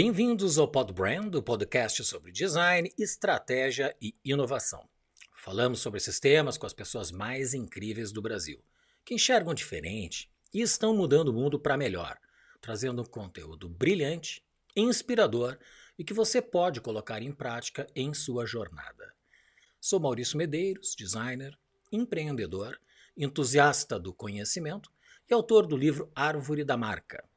Bem-vindos ao Podbrand, o podcast sobre design, estratégia e inovação. Falamos sobre esses temas com as pessoas mais incríveis do Brasil, que enxergam diferente e estão mudando o mundo para melhor, trazendo um conteúdo brilhante, inspirador e que você pode colocar em prática em sua jornada. Sou Maurício Medeiros, designer, empreendedor, entusiasta do conhecimento e autor do livro Árvore da Marca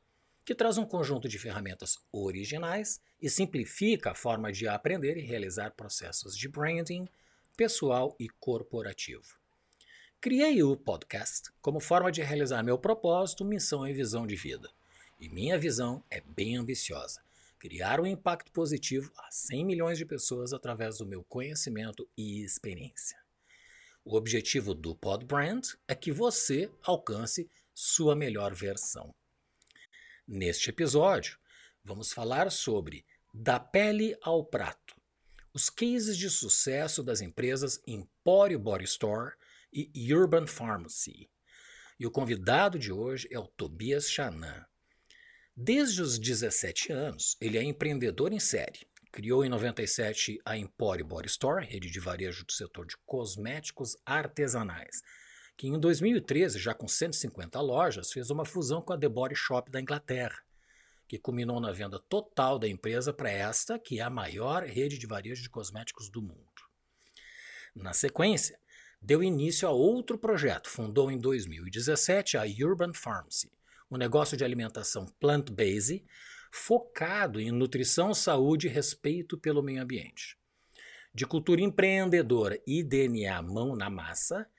que traz um conjunto de ferramentas originais e simplifica a forma de aprender e realizar processos de branding pessoal e corporativo. Criei o podcast como forma de realizar meu propósito, missão e visão de vida. E minha visão é bem ambiciosa: criar um impacto positivo a 100 milhões de pessoas através do meu conhecimento e experiência. O objetivo do Podbrand é que você alcance sua melhor versão. Neste episódio, vamos falar sobre Da Pele ao Prato, os cases de sucesso das empresas Emporio Body Store e Urban Pharmacy. E o convidado de hoje é o Tobias Chanan. Desde os 17 anos, ele é empreendedor em série. Criou em 97 a Emporio Body Store, rede de varejo do setor de cosméticos artesanais, que em 2013, já com 150 lojas, fez uma fusão com a The Body Shop da Inglaterra, que culminou na venda total da empresa para esta, que é a maior rede de varejo de cosméticos do mundo. Na sequência, deu início a outro projeto, fundou em 2017 a Urban Pharmacy, um negócio de alimentação plant-based focado em nutrição, saúde e respeito pelo meio ambiente. De cultura empreendedora e DNA mão na massa,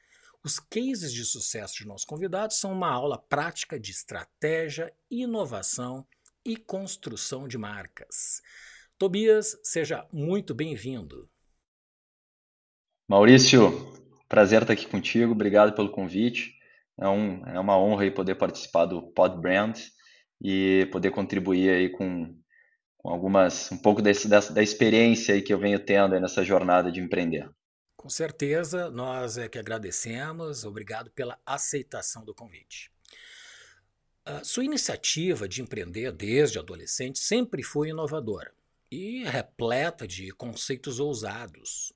os cases de sucesso de nossos convidados são uma aula prática de estratégia, inovação e construção de marcas. Tobias, seja muito bem-vindo. Maurício, prazer estar aqui contigo, obrigado pelo convite. É, um, é uma honra poder participar do Pod Brand e poder contribuir aí com, com algumas, um pouco desse, dessa, da experiência que eu venho tendo nessa jornada de empreender. Com certeza, nós é que agradecemos. Obrigado pela aceitação do convite. A sua iniciativa de empreender desde adolescente sempre foi inovadora e repleta de conceitos ousados.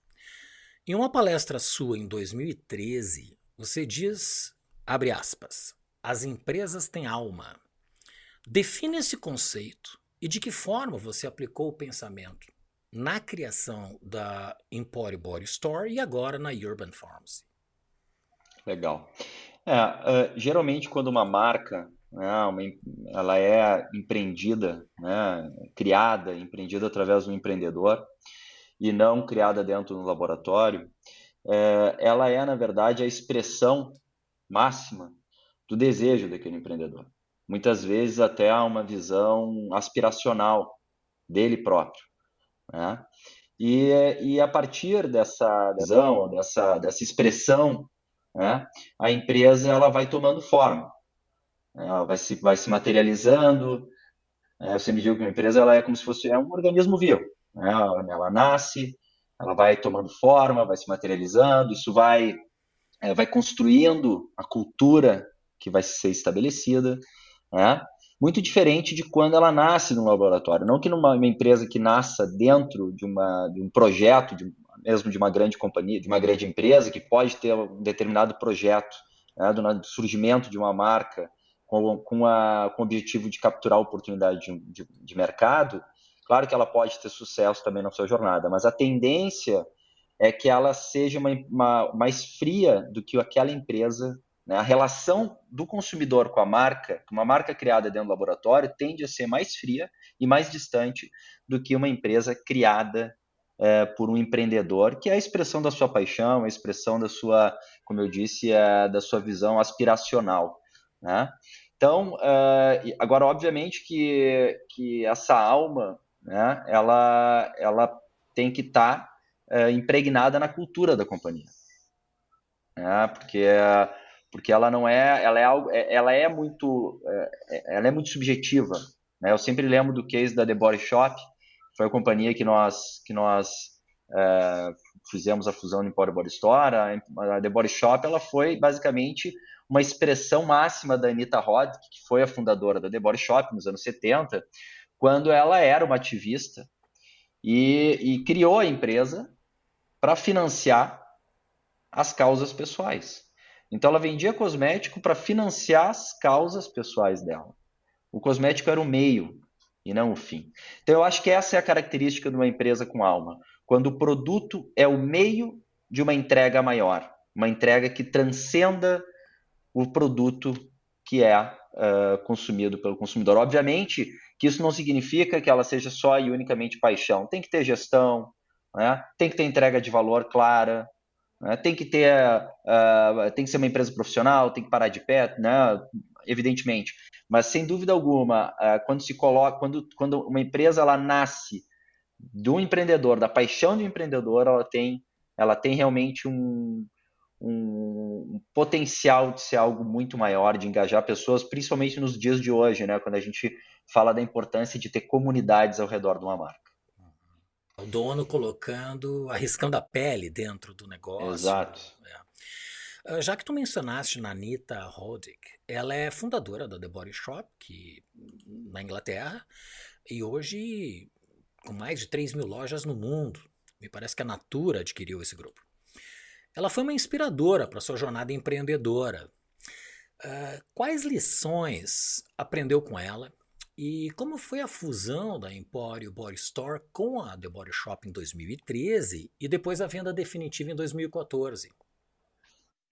Em uma palestra sua em 2013, você diz, abre aspas, as empresas têm alma. Define esse conceito e de que forma você aplicou o pensamento na criação da Emporio Body Store e agora na Urban Farms. Legal. É, uh, geralmente quando uma marca né, uma, ela é empreendida, né, criada, empreendida através de um empreendedor e não criada dentro de um laboratório, é, ela é, na verdade, a expressão máxima do desejo daquele empreendedor. Muitas vezes até há uma visão aspiracional dele próprio. Né? E, e a partir dessa visão, dessa, dessa expressão, né, a empresa ela vai tomando forma, ela vai se, vai se materializando. É, eu sempre digo que uma empresa ela é como se fosse é um organismo vivo. Né? Ela, ela, nasce, ela vai tomando forma, vai se materializando, isso vai, é, vai construindo a cultura que vai ser estabelecida. Né? Muito diferente de quando ela nasce no laboratório. Não que numa empresa que nasça dentro de, uma, de um projeto, de, mesmo de uma grande companhia, de uma grande empresa, que pode ter um determinado projeto né, do surgimento de uma marca com, com, a, com o objetivo de capturar oportunidade de, de, de mercado, claro que ela pode ter sucesso também na sua jornada, mas a tendência é que ela seja uma, uma, mais fria do que aquela empresa? A relação do consumidor com a marca, uma marca criada dentro do laboratório, tende a ser mais fria e mais distante do que uma empresa criada é, por um empreendedor, que é a expressão da sua paixão, a expressão da sua, como eu disse, da sua visão aspiracional. Né? Então, é, agora, obviamente que, que essa alma, né, ela, ela tem que estar tá, é, impregnada na cultura da companhia. Né? Porque porque ela não é, ela é algo, é, ela é muito, é, é, ela é muito subjetiva. Né? Eu sempre lembro do case da The Body Shop, foi a companhia que nós, que nós é, fizemos a fusão no Emporium Body Store. A The Body Shop, ela foi basicamente uma expressão máxima da Anita Roddick, que foi a fundadora da The Body Shop nos anos 70, quando ela era uma ativista e, e criou a empresa para financiar as causas pessoais. Então ela vendia cosmético para financiar as causas pessoais dela. O cosmético era o meio e não o fim. Então eu acho que essa é a característica de uma empresa com alma, quando o produto é o meio de uma entrega maior, uma entrega que transcenda o produto que é uh, consumido pelo consumidor. Obviamente que isso não significa que ela seja só e unicamente paixão. Tem que ter gestão, né? tem que ter entrega de valor clara? Tem que ter, uh, tem que ser uma empresa profissional, tem que parar de pé, né? evidentemente. Mas sem dúvida alguma, uh, quando se coloca, quando, quando uma empresa ela nasce do empreendedor, da paixão do empreendedor, ela tem, ela tem realmente um, um, um, potencial de ser algo muito maior, de engajar pessoas, principalmente nos dias de hoje, né? Quando a gente fala da importância de ter comunidades ao redor de uma marca. O dono colocando, arriscando a pele dentro do negócio. Exato. É. Ah, já que tu mencionaste na Anita Roddick, ela é fundadora da The Body Shop, que, na Inglaterra, e hoje com mais de 3 mil lojas no mundo. Me parece que a Natura adquiriu esse grupo. Ela foi uma inspiradora para sua jornada empreendedora. Uh, quais lições aprendeu com ela e como foi a fusão da Empório Body Store com a The Body Shop em 2013 e depois a venda definitiva em 2014?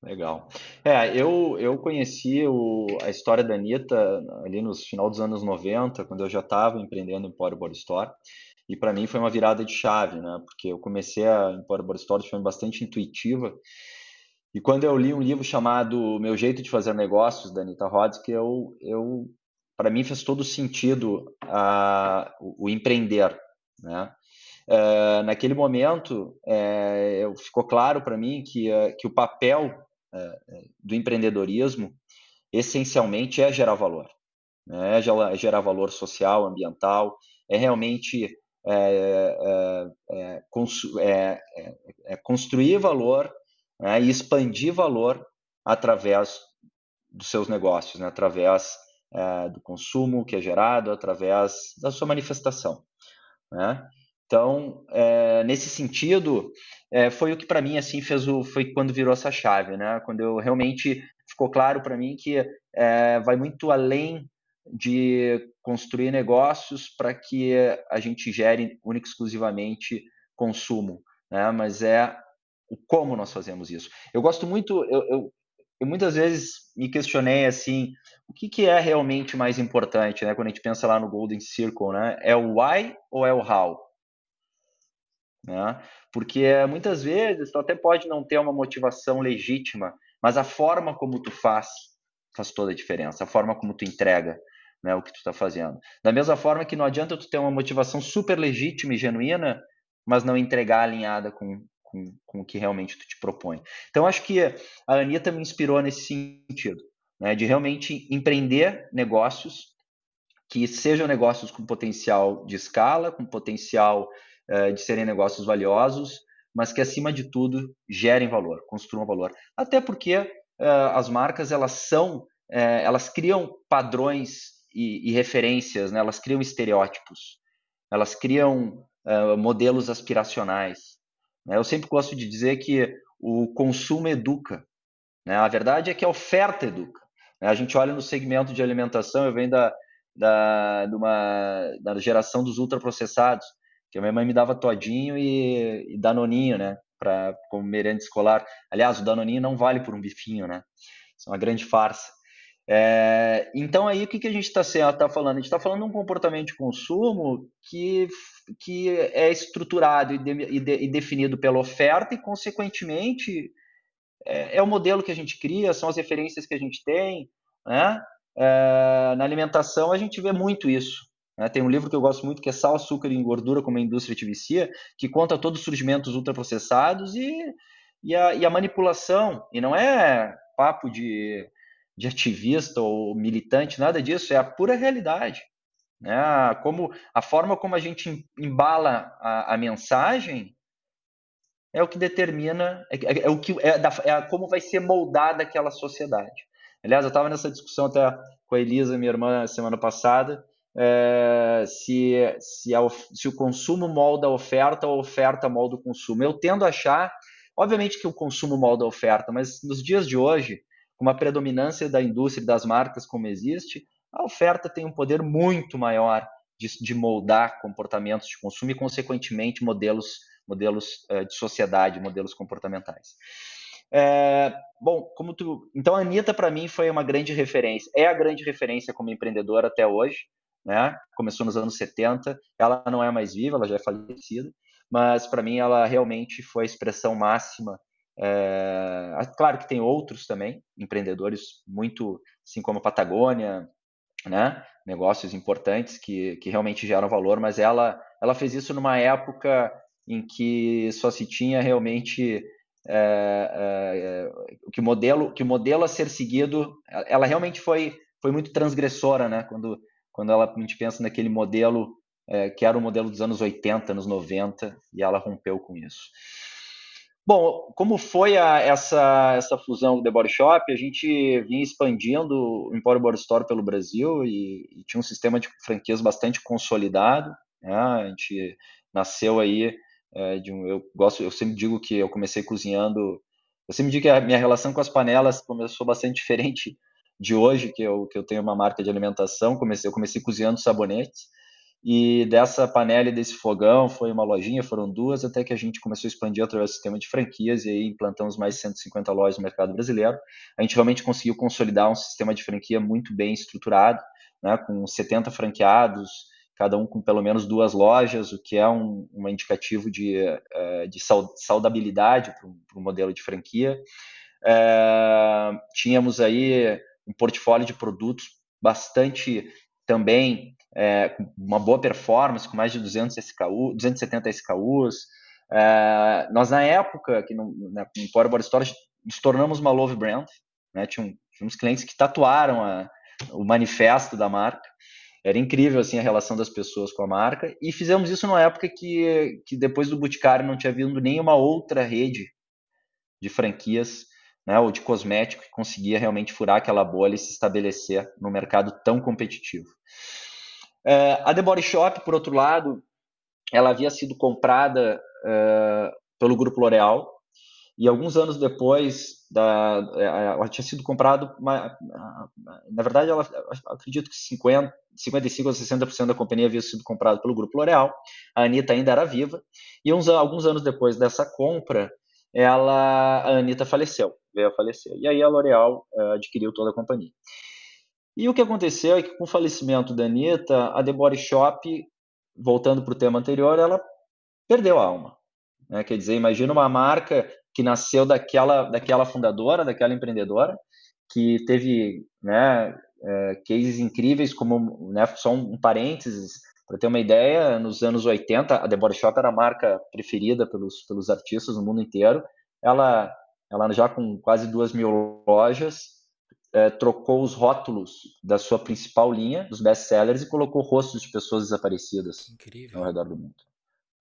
Legal. É, eu, eu conheci o, a história da Anitta ali nos final dos anos 90, quando eu já estava empreendendo Empório Body Store. E para mim foi uma virada de chave, né? Porque eu comecei a Empório Body Store de forma bastante intuitiva. E quando eu li um livro chamado Meu Jeito de Fazer Negócios, da Anitta que eu, eu para mim fez todo sentido o, o empreender, né? É, naquele momento, é, ficou claro para mim que, é, que o papel do empreendedorismo essencialmente é gerar valor, né? é gerar valor social, ambiental, é realmente é, é, é, construir valor né? e expandir valor através dos seus negócios, né? através é, do consumo que é gerado através da sua manifestação. Né? Então, é, nesse sentido, é, foi o que para mim assim fez o, foi quando virou essa chave, né? Quando eu realmente ficou claro para mim que vai muito além de construir negócios para que a gente gere única exclusivamente consumo, né? Mas é o como nós fazemos isso. Eu gosto muito, eu, eu, eu muitas vezes me questionei assim, o que, que é realmente mais importante, né? Quando a gente pensa lá no Golden Circle, né? É o why ou é o how? Né? Porque muitas vezes tu até pode não ter uma motivação legítima, mas a forma como tu faz faz toda a diferença, a forma como tu entrega né, o que tu está fazendo. Da mesma forma que não adianta tu ter uma motivação super legítima e genuína, mas não entregar alinhada com, com, com o que realmente tu te propõe. Então, acho que a Anitta me inspirou nesse sentido, né, de realmente empreender negócios que sejam negócios com potencial de escala, com potencial uh, de serem negócios valiosos, mas que, acima de tudo, gerem valor, construam valor. Até porque uh, as marcas, elas são, uh, elas criam padrões e, e referências, né? elas criam estereótipos, elas criam modelos aspiracionais? Eu sempre gosto de dizer que o consumo educa. Né? A verdade é que a oferta educa. Né? A gente olha no segmento de alimentação, eu venho da, da, de uma, da geração dos ultraprocessados, que a minha mãe me dava todinho e, e danoninho, né? Pra, como merenda escolar. Aliás, o danoninho não vale por um bifinho, né? Isso é uma grande farsa. É, então aí o que, que a gente está tá falando? A gente está falando de um comportamento de consumo que, que é estruturado e, de, e, de, e definido pela oferta e, consequentemente, é, é, o modelo que a gente cria, são as referências que a gente tem. Né? É, na alimentação a gente vê muito isso. Né? Tem um livro que eu gosto muito que é Sal, Açúcar e Gordura como a Indústria te vicia, que conta todo o surgimento dos ultraprocessados e, e, a, e a manipulação. E não é papo de de ativista ou militante, nada disso, é a pura realidade. Né? Como, a forma como a gente embala a, a mensagem é o que determina, é, é, é o que é, da, é, como vai ser moldada aquela sociedade. Aliás, eu estava nessa discussão até com a Elisa, minha irmã, semana passada, é, se, se, a, se, o consumo molda a oferta ou a oferta molda o consumo. Eu tendo a achar, obviamente que o consumo molda a oferta, mas nos dias de hoje, uma predominância da indústria e das marcas como existe, a oferta tem um poder muito maior de, de moldar comportamentos de consumo e, consequentemente, modelos, modelos é, de sociedade, modelos comportamentais. É, bom, como tu, então a Anitta para mim foi uma grande referência, é a grande referência como empreendedora até hoje né? Começou nos anos 70, ela não é mais viva, ela já é falecida, mas para mim ela realmente foi a expressão máxima. É... Claro que tem outros também, empreendedores muito, assim como a Patagônia, né? Negócios importantes que, que realmente geram valor, mas ela, ela fez isso numa época em que só se tinha realmente é, é, que modelo que modelo a ser seguido ela realmente foi foi muito transgressora né quando quando ela, a gente pensa naquele modelo é, que era o modelo dos anos 80, anos 90, e ela rompeu com isso. Bom, como foi a, essa, essa fusão do The Body Shop, a gente vinha expandindo o Emporium Body Store pelo Brasil e, e, tinha um sistema de franquias bastante consolidado. Né? A gente nasceu aí é, de um, eu gosto, eu sempre digo que eu comecei cozinhando. Eu sempre digo que a minha relação com as panelas começou bastante diferente de hoje, que eu, que eu tenho uma marca de alimentação, comecei, eu comecei cozinhando sabonetes, e dessa panela e desse fogão foi uma lojinha, foram duas, até que a gente começou a expandir através do sistema de franquias, e aí implantamos mais de 150 lojas no mercado brasileiro. A gente realmente conseguiu consolidar um sistema de franquia muito bem estruturado, né, com 70 franqueados, cada um com pelo menos duas lojas, o que é um, um indicativo de, eh, de saudabilidade para o modelo de franquia. É, tínhamos aí um portfólio de produtos bastante também é, uma boa performance, com mais de 200 SKU, 270 SKUs. É, nós, na época, que no, na, no Power Store, nos tornamos uma love brand. Né? Tinha, tinha uns clientes que tatuaram a, o manifesto da marca. Era incrível assim a relação das pessoas com a marca. E fizemos isso numa época que, que depois do Boticário não tinha vindo nenhuma outra rede de franquias né, ou de cosmético que conseguia realmente furar aquela bolha e se estabelecer no mercado tão competitivo. É, a The Body Shop, por outro lado, ela havia sido comprada é, pelo grupo L'Oréal e alguns anos depois da, é, ela tinha sido comprado, na verdade, ela, acredito que 50, 55 ou 60% da companhia havia sido comprado pelo grupo L'Oréal. A Anitta ainda era viva e uns, alguns anos depois dessa compra, ela, a Anitta faleceu veio a falecer. E aí a L'Oréal uh, adquiriu toda a companhia. E o que aconteceu é que com o falecimento da Anitta, a The Body Shop, voltando para o tema anterior, ela perdeu a alma. Né? Quer dizer, imagina uma marca que nasceu daquela, daquela fundadora, daquela empreendedora, que teve né, é, cases incríveis, como né, só um, um parênteses, para ter uma ideia, nos anos 80, a The Body Shop era a marca preferida pelos, pelos artistas no mundo inteiro. Ela ela já com quase duas mil lojas, é, trocou os rótulos da sua principal linha, dos best-sellers, e colocou rostos de pessoas desaparecidas Incrível. ao redor do mundo.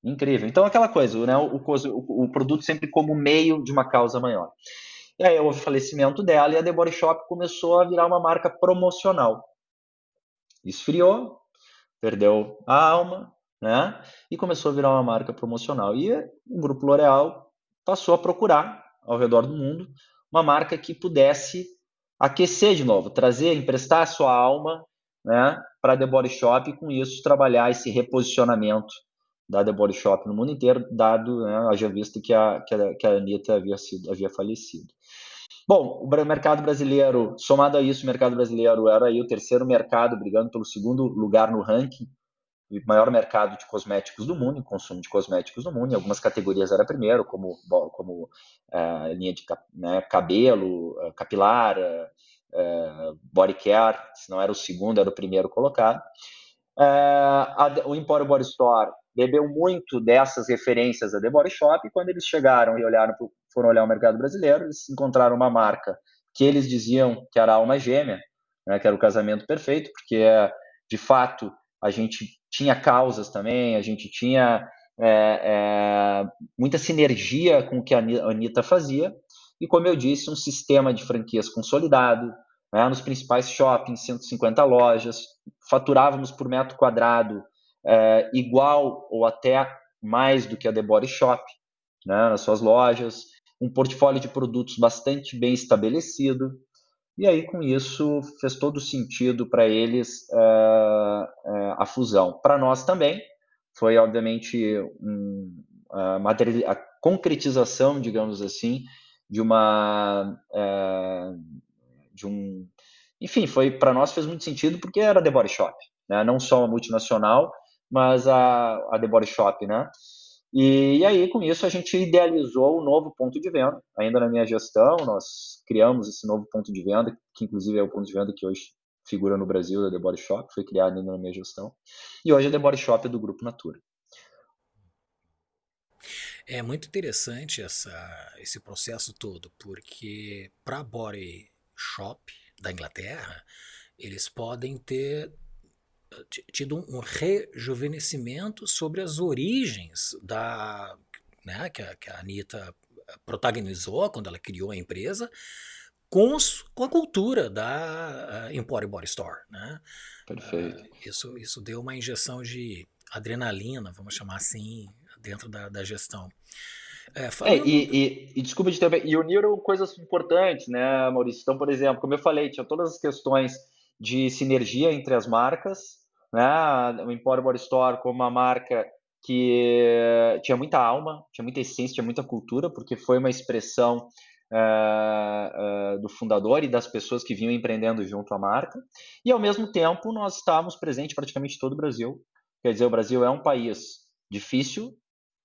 Incrível. Então, aquela coisa, né, o, o, o, produto sempre como meio de uma causa maior. E aí houve o falecimento dela e a The Body Shop começou a virar uma marca promocional. Esfriou, perdeu a alma, né? E começou a virar uma marca promocional. E o grupo L'Oréal passou a procurar ao redor do mundo, uma marca que pudesse aquecer de novo, trazer, emprestar a sua alma né, para a The Body Shop e com isso trabalhar esse reposicionamento da The Body Shop no mundo inteiro, dado, né, haja visto que a, que a, que a Anitta havia, sido, havia falecido. Bom, o mercado brasileiro, somado a isso, o mercado brasileiro era aí o terceiro mercado, brigando pelo segundo lugar no ranking maior mercado de cosméticos do mundo, em consumo de cosméticos do mundo. Em algumas categorias era primeiro, como, como é, linha de né, cabelo, é, capilar, é, body care, se não era o segundo, era o primeiro colocado. A, o Emporium Body Store bebeu muito dessas referências da The Body Shop e quando eles chegaram e olharam pro, foram olhar o mercado brasileiro, eles encontraram uma marca que eles diziam que era a alma gêmea, né, que era o casamento perfeito, porque de fato a gente tinha causas também, a gente tinha é, é, muita sinergia com o que a Anitta fazia, e como eu disse, um sistema de franquias consolidado, né, nos principais shoppings, 150 lojas, faturávamos por metro quadrado é, igual ou até mais do que a The Body Shop, né, nas suas lojas, um portfólio de produtos bastante bem estabelecido, e aí com isso fez todo sentido para eles uh, uh, a fusão. Para nós também foi obviamente um, a, a, concretização, digamos assim, de uma uh, de um enfim, foi para nós fez muito sentido porque era The Body Shop, né? não só uma multinacional, mas a, a The Body Shop, né? E, e, aí, com isso, a gente idealizou um novo ponto de venda. Ainda na minha gestão, nós criamos esse novo ponto de venda, que inclusive é o ponto de venda que hoje figura no Brasil, da The Body Shop, foi criado ainda na minha gestão. E hoje a The Body Shop é do Grupo Natura. É muito interessante essa, esse processo todo, porque para a Body Shop da Inglaterra, eles podem ter tido um rejuvenescimento sobre as origens da né, que, a, que a Anitta protagonizou quando ela criou a empresa com, os, com a cultura da uh, Emporium Body Store. Né? Perfeito. Uh, isso, isso deu uma injeção de adrenalina, vamos chamar assim, dentro da, da gestão. É, é, e, e, e, desculpa de ter, e uniram coisas importantes, né, Maurício? Então, por exemplo, como eu falei, tinha todas as questões de sinergia entre as marcas, né? O Emporium Body Store como uma marca que tinha muita alma, tinha muita essência, tinha muita cultura, porque foi uma expressão uh, uh, do fundador e das pessoas que vinham empreendendo junto à marca. E ao mesmo tempo nós estávamos presentes praticamente todo o Brasil. Quer dizer, o Brasil é um país difícil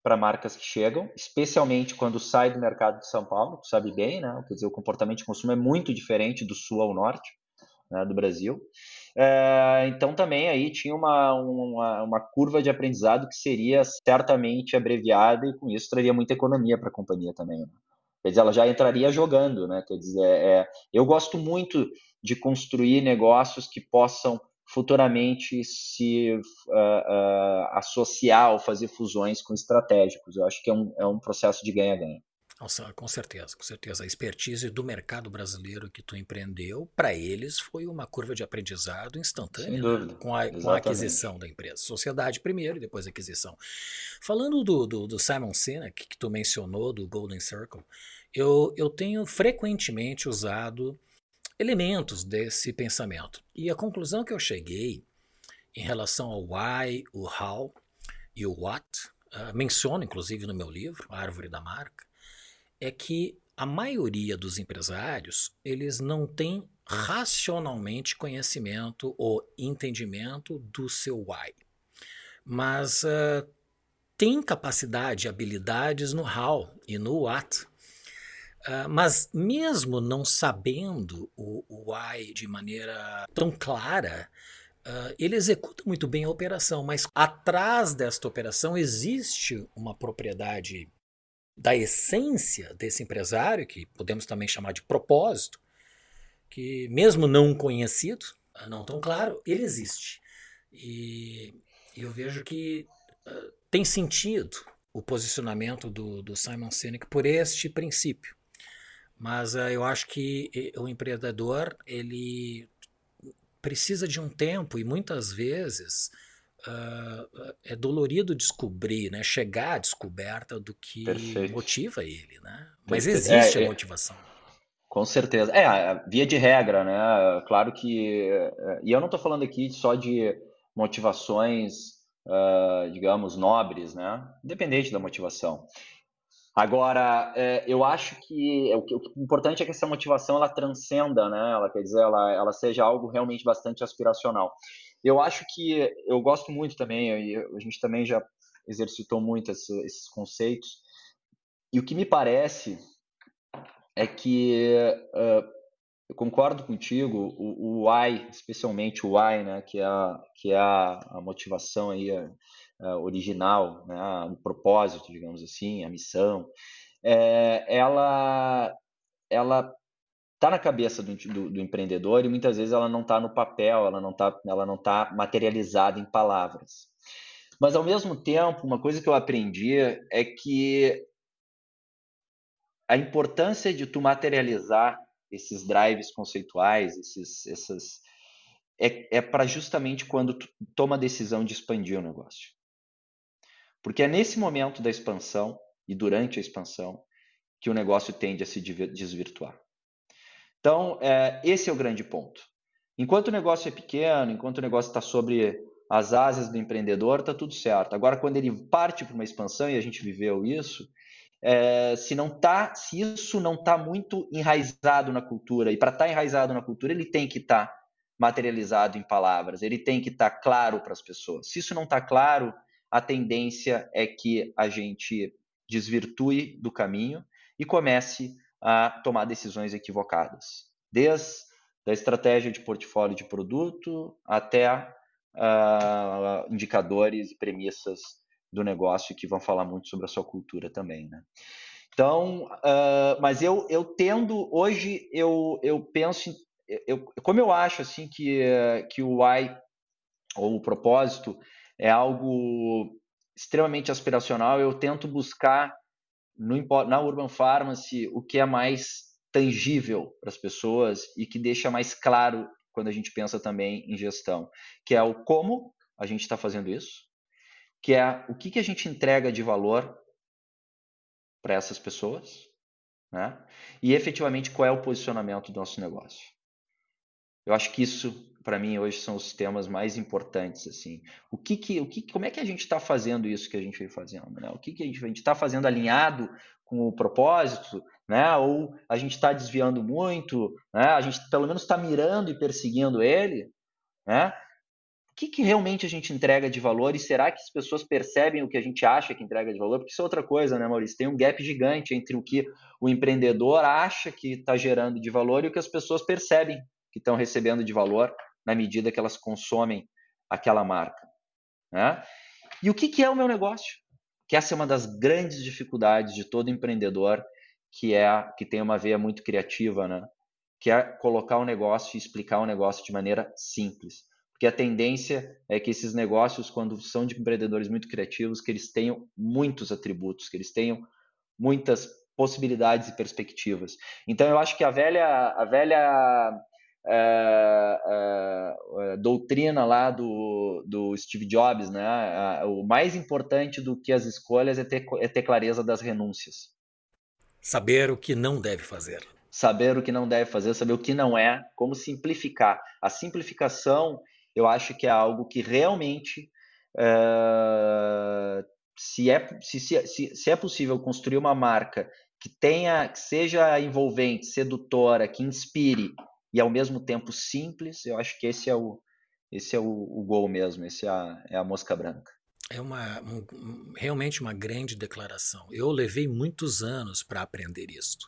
para marcas que chegam, especialmente quando sai do mercado de São Paulo, tu sabe bem, né? Quer dizer, o comportamento de consumo é muito diferente do sul ao norte né, do Brasil. É, então também aí tinha uma, uma, uma, curva de aprendizado que seria certamente abreviada e com isso traria muita economia para a companhia também. Né? Quer dizer, ela já entraria jogando, né? Quer dizer, é, eu gosto muito de construir negócios que possam futuramente se uh, uh, associar ou fazer fusões com estratégicos. Eu acho que é um, é um processo de ganha-ganha. Nossa, com certeza, com certeza. A expertise do mercado brasileiro que tu empreendeu, para eles foi uma curva de aprendizado instantânea né? com, a, com, a, aquisição da empresa. Sociedade primeiro e depois aquisição. Falando do, do, do Simon Sinek, que tu mencionou, do Golden Circle, eu, eu tenho frequentemente usado elementos desse pensamento. E a conclusão que eu cheguei em relação ao why, o how e o what, uh, menciono inclusive no meu livro, A Árvore da Marca, é que a maioria dos empresários eles não têm racionalmente conhecimento ou entendimento do seu why, mas uh, tem capacidade, habilidades no how e no what. Uh, mas mesmo não sabendo o, o why de maneira tão clara, uh, ele executa muito bem a operação, mas atrás desta operação existe uma propriedade da essência desse empresário, que podemos também chamar de propósito, que mesmo não conhecido, não tão claro, ele existe. E eu vejo que uh, tem sentido o posicionamento do, do Simon Sinek por este princípio. Mas uh, eu acho que o empreendedor ele precisa de um tempo e muitas vezes uh, é dolorido descobrir, né? chegar à descoberta do que Perfeito. motiva ele. Né? Mas existe é, a é motivação. Com certeza. É, via de regra, né? Claro que. É, e eu não estou falando aqui só de motivações, uh, digamos, nobres, né? Independente da motivação. Agora, é, eu acho que o, que o importante é que essa motivação ela transcenda, né? Ela quer dizer, ela, ela seja algo realmente bastante aspiracional. Eu acho que eu gosto muito também, e a gente também já exercitou muito esse, esses conceitos. E o que me parece é que uh, eu concordo contigo, o, o why, especialmente o why, né, que é a, que é a, a motivação aí, a, a original, né, o propósito, digamos assim, a missão, é, ela, ela está na cabeça do, do, do, empreendedor e muitas vezes ela não está no papel, ela não está ela não tá materializada em palavras. Mas ao mesmo tempo, uma coisa que eu aprendi é que a importância de tu materializar esses drives conceituais, esses, essas, é, é para justamente quando tu toma a decisão de expandir o negócio. Porque é nesse momento da expansão e durante a expansão que o negócio tende a se desvirtuar. Então, é, esse é o grande ponto. Enquanto o negócio é pequeno, enquanto o negócio está sobre as asas do empreendedor, está tudo certo. Agora, quando ele parte para uma expansão, e a gente viveu isso, é, se não tá, se isso não está muito enraizado na cultura, e para estar tá enraizado na cultura, ele tem que estar tá materializado em palavras, ele tem que estar tá claro para as pessoas. Se isso não está claro, a tendência é que a gente desvirtue do caminho e comece a tomar decisões equivocadas, desde a estratégia de portfólio de produto até uh, indicadores e premissas do negócio que vão falar muito sobre a sua cultura também, né? Então, uh, mas eu, eu tendo, hoje eu, eu penso, eu, como eu acho assim que, que o why, ou o propósito, é algo extremamente aspiracional, eu tento buscar no, na Urban Pharmacy o que é mais tangível para as pessoas e que deixa mais claro quando a gente pensa também em gestão, que é o como a gente está fazendo isso, que é o que, que a gente entrega de valor para essas pessoas, né? E efetivamente qual é o posicionamento do nosso negócio. Eu acho que isso para mim hoje são os temas mais importantes assim. O que que, o que como é que a gente está fazendo isso que a gente vem fazendo, né? O que que a gente está fazendo alinhado com o propósito, né? Ou a gente está desviando muito, né? A gente pelo menos está mirando e perseguindo ele, né? que, que realmente a gente entrega de valor e será que as pessoas percebem o que a gente acha que entrega de valor? Porque isso é outra coisa, né, Maurício? Tem um gap gigante entre o que o empreendedor acha que está gerando de valor e o que as pessoas percebem que estão recebendo de valor na medida que elas consomem aquela marca. Né? E o que, que é o meu negócio? Que essa é uma das grandes dificuldades de todo empreendedor que é que tem uma veia muito criativa, né? Que é colocar o um negócio e explicar o um negócio de maneira simples. Porque a tendência é que esses negócios, quando são de empreendedores muito criativos, que eles tenham muitos atributos, que eles tenham muitas possibilidades e perspectivas. Então, eu acho que a velha, a velha é, é, doutrina lá do, do Steve Jobs, né? O mais importante do que as escolhas é ter, é ter clareza das renúncias. Saber o que não deve fazer. Saber o que não deve fazer, saber o que não é, como simplificar. A simplificação eu acho que é algo que realmente, uh, se, é, se, se, se é possível construir uma marca que tenha, que seja envolvente, sedutora, que inspire e ao mesmo tempo simples, eu acho que esse é o, esse é o, o gol mesmo, esse é a, é a mosca branca. É uma, um, realmente uma grande declaração. Eu levei muitos anos para aprender isto.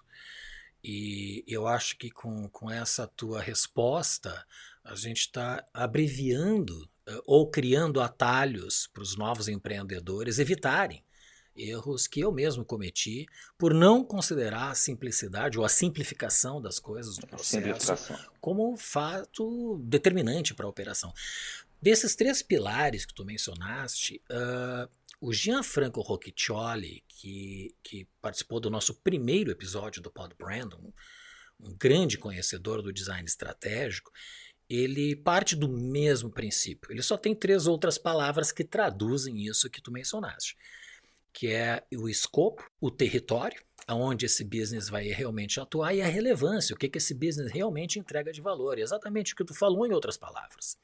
E eu acho que com, com essa tua resposta, a gente está abreviando uh, ou criando atalhos para os novos empreendedores evitarem erros que eu mesmo cometi por não considerar a simplicidade ou a simplificação das coisas do processo como fato determinante para a operação. Desses três pilares que tu mencionaste, uh, o Gianfranco Rocchioli, que, que participou do nosso primeiro episódio do Pod Brandon, um grande conhecedor do design estratégico, ele parte do mesmo princípio. Ele só tem três outras palavras que traduzem isso que tu mencionaste, que é o escopo, o território, aonde esse business vai realmente atuar e a relevância, o que, que esse business realmente entrega de valor, exatamente o que tu falou em outras palavras.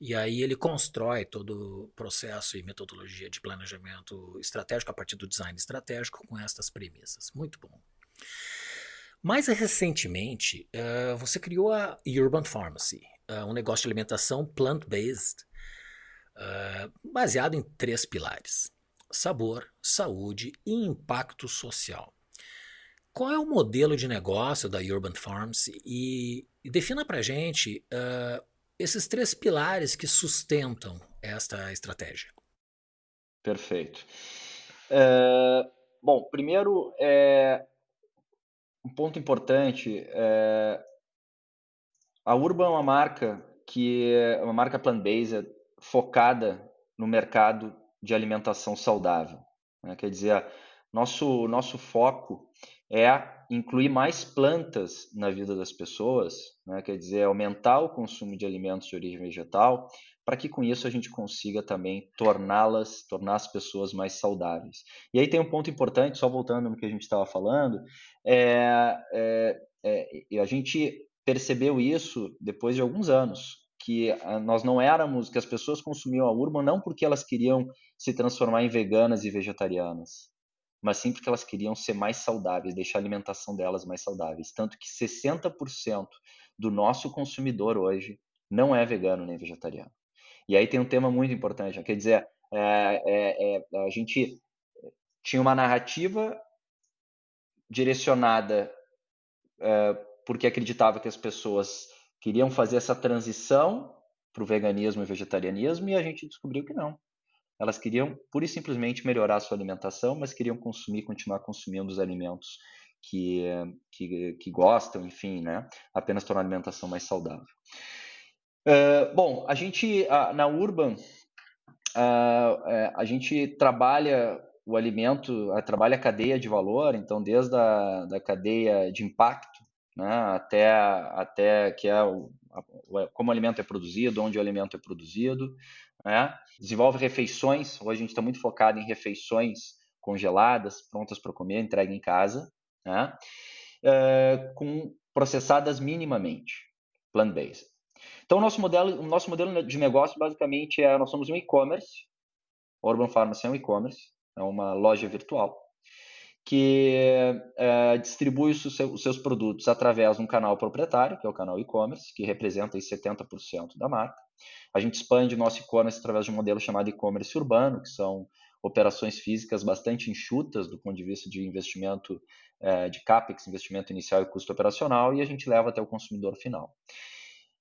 E aí ele constrói todo o processo e metodologia de planejamento estratégico a partir do design estratégico com estas premissas. Muito bom. Mais recentemente, uh, você criou a Urban Pharmacy, uh, um negócio de alimentação plant-based, uh, baseado em três pilares: sabor, saúde e impacto social. Qual é o modelo de negócio da Urban Pharmacy e, e defina para gente esses três pilares que sustentam esta estratégia. Perfeito. É, bom, primeiro, é, um ponto importante, é, a Urban é uma marca que é uma marca plant-based focada no mercado de alimentação saudável. Né? Quer dizer, nosso, nosso foco é incluir mais plantas na vida das pessoas, né, quer dizer, aumentar o consumo de alimentos de origem vegetal, para que com isso a gente consiga também torná-las, tornar as pessoas mais saudáveis. E aí tem um ponto importante, só voltando no que a gente estava falando, é, é, é, a gente percebeu isso depois de alguns anos, que nós não éramos, que as pessoas consumiam a Urban não porque elas queriam se transformar em veganas e vegetarianas, mas sim porque elas queriam ser mais saudáveis, deixar a alimentação delas mais saudáveis. Tanto que 60% do nosso consumidor hoje não é vegano nem vegetariano. E aí tem um tema muito importante, quer dizer, é, é, é, a gente tinha uma narrativa direcionada é, porque acreditava que as pessoas queriam fazer essa transição para o veganismo e vegetarianismo e a gente descobriu que não. Elas queriam pura e simplesmente melhorar a sua alimentação, mas queriam consumir, continuar consumindo os alimentos que, que, que gostam, enfim, né? Apenas tornar a alimentação mais saudável. Uh, bom, a gente uh, na Urban uh, a gente trabalha o alimento, trabalha a cadeia de valor, então desde a da cadeia de impacto né, até, até que é o, como o alimento é produzido, onde o alimento é produzido. Né? Desenvolve refeições, hoje a gente está muito focado em refeições congeladas, prontas para comer, entregue em casa, né? É, com processadas minimamente, plant-based. Então, o nosso modelo, o nosso modelo de negócio basicamente é, nós somos um e-commerce, Urban Pharmacy é um e-commerce, é uma loja virtual, que é, distribui os, seus produtos através de um canal proprietário, que é o canal e-commerce, que representa aí 70% da marca. A gente expande nosso e-commerce através de um modelo chamado e-commerce urbano, que são operações físicas bastante enxutas do ponto de vista de investimento é, de CAPEX, investimento inicial e custo operacional, e a gente leva até o consumidor final.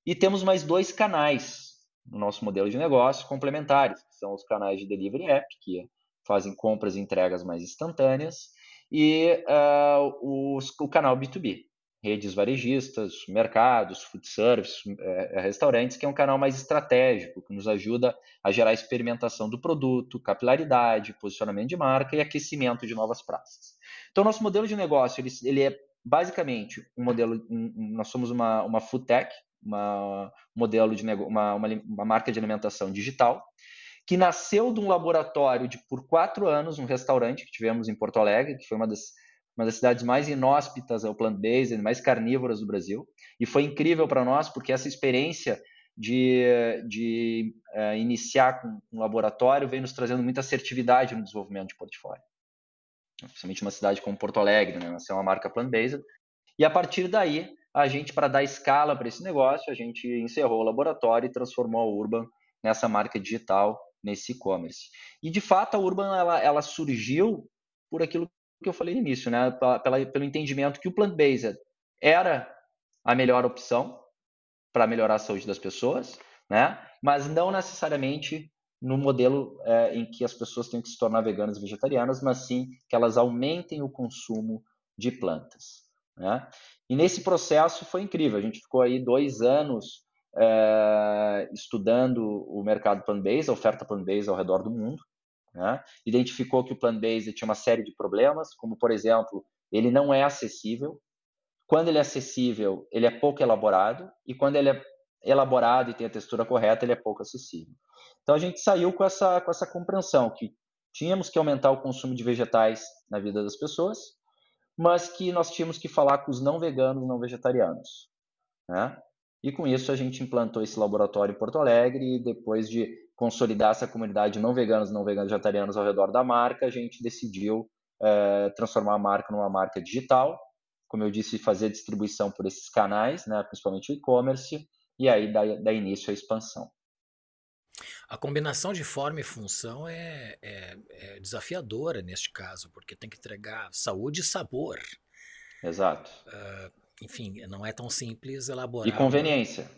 E temos mais dois canais no nosso modelo de negócio complementares, que são os canais de delivery app, que fazem compras e entregas mais instantâneas, e uh, os, o canal B2B, redes varejistas, mercados, food service, é, restaurantes, que é um canal mais estratégico, que nos ajuda a gerar experimentação do produto, capilaridade, posicionamento de marca e aquecimento de novas praças. Então, nosso modelo de negócio, ele, ele é basicamente um modelo, um, nós somos uma, uma food tech, uma, um modelo de uma, uma, uma marca de alimentação digital, que nasceu de um laboratório de por quatro anos, um restaurante que tivemos em Porto Alegre, que foi uma das, uma das cidades mais inóspitas ao plant-based, mais carnívoras do Brasil. E foi incrível para nós, porque essa experiência de, de uh, iniciar com um laboratório veio nos trazendo muita assertividade no desenvolvimento de portfólio. Principalmente uma cidade como Porto Alegre, né? Nasceu uma marca plant-based. E a partir daí, a gente, para dar escala para esse negócio, a gente encerrou o laboratório e transformou a Urban nessa marca digital nesse e-commerce. E de fato a Urban ela, ela surgiu por aquilo que eu falei no início, né? Pela, pelo entendimento que o plant-based era a melhor opção para melhorar a saúde das pessoas, né? Mas não necessariamente no modelo é, em que as pessoas têm que se tornar veganas e vegetarianas, mas sim que elas aumentem o consumo de plantas. Né? E nesse processo foi incrível. A gente ficou aí dois anos é, estudando o mercado plant-based, a oferta plant-based ao redor do mundo, né? identificou que o plant-based tinha uma série de problemas, como, por exemplo, ele não é acessível. Quando ele é acessível, ele é pouco elaborado, e quando ele é elaborado e tem a textura correta, ele é pouco acessível. Então a gente saiu com essa, com essa compreensão que tínhamos que aumentar o consumo de vegetais na vida das pessoas, mas que nós tínhamos que falar com os não veganos, não vegetarianos. Né? E com isso a gente implantou esse laboratório em Porto Alegre e depois de consolidar essa comunidade de não veganos, não veganos vegetarianos ao redor da marca, a gente decidiu é, transformar a marca numa marca digital, como eu disse, fazer distribuição por esses canais, né, principalmente o e-commerce, e aí dar, dar início à expansão. A combinação de forma e função é, é, é, desafiadora neste caso, porque tem que entregar saúde e sabor. Exato. Uh, enfim, não é tão simples elaborar. E conveniência.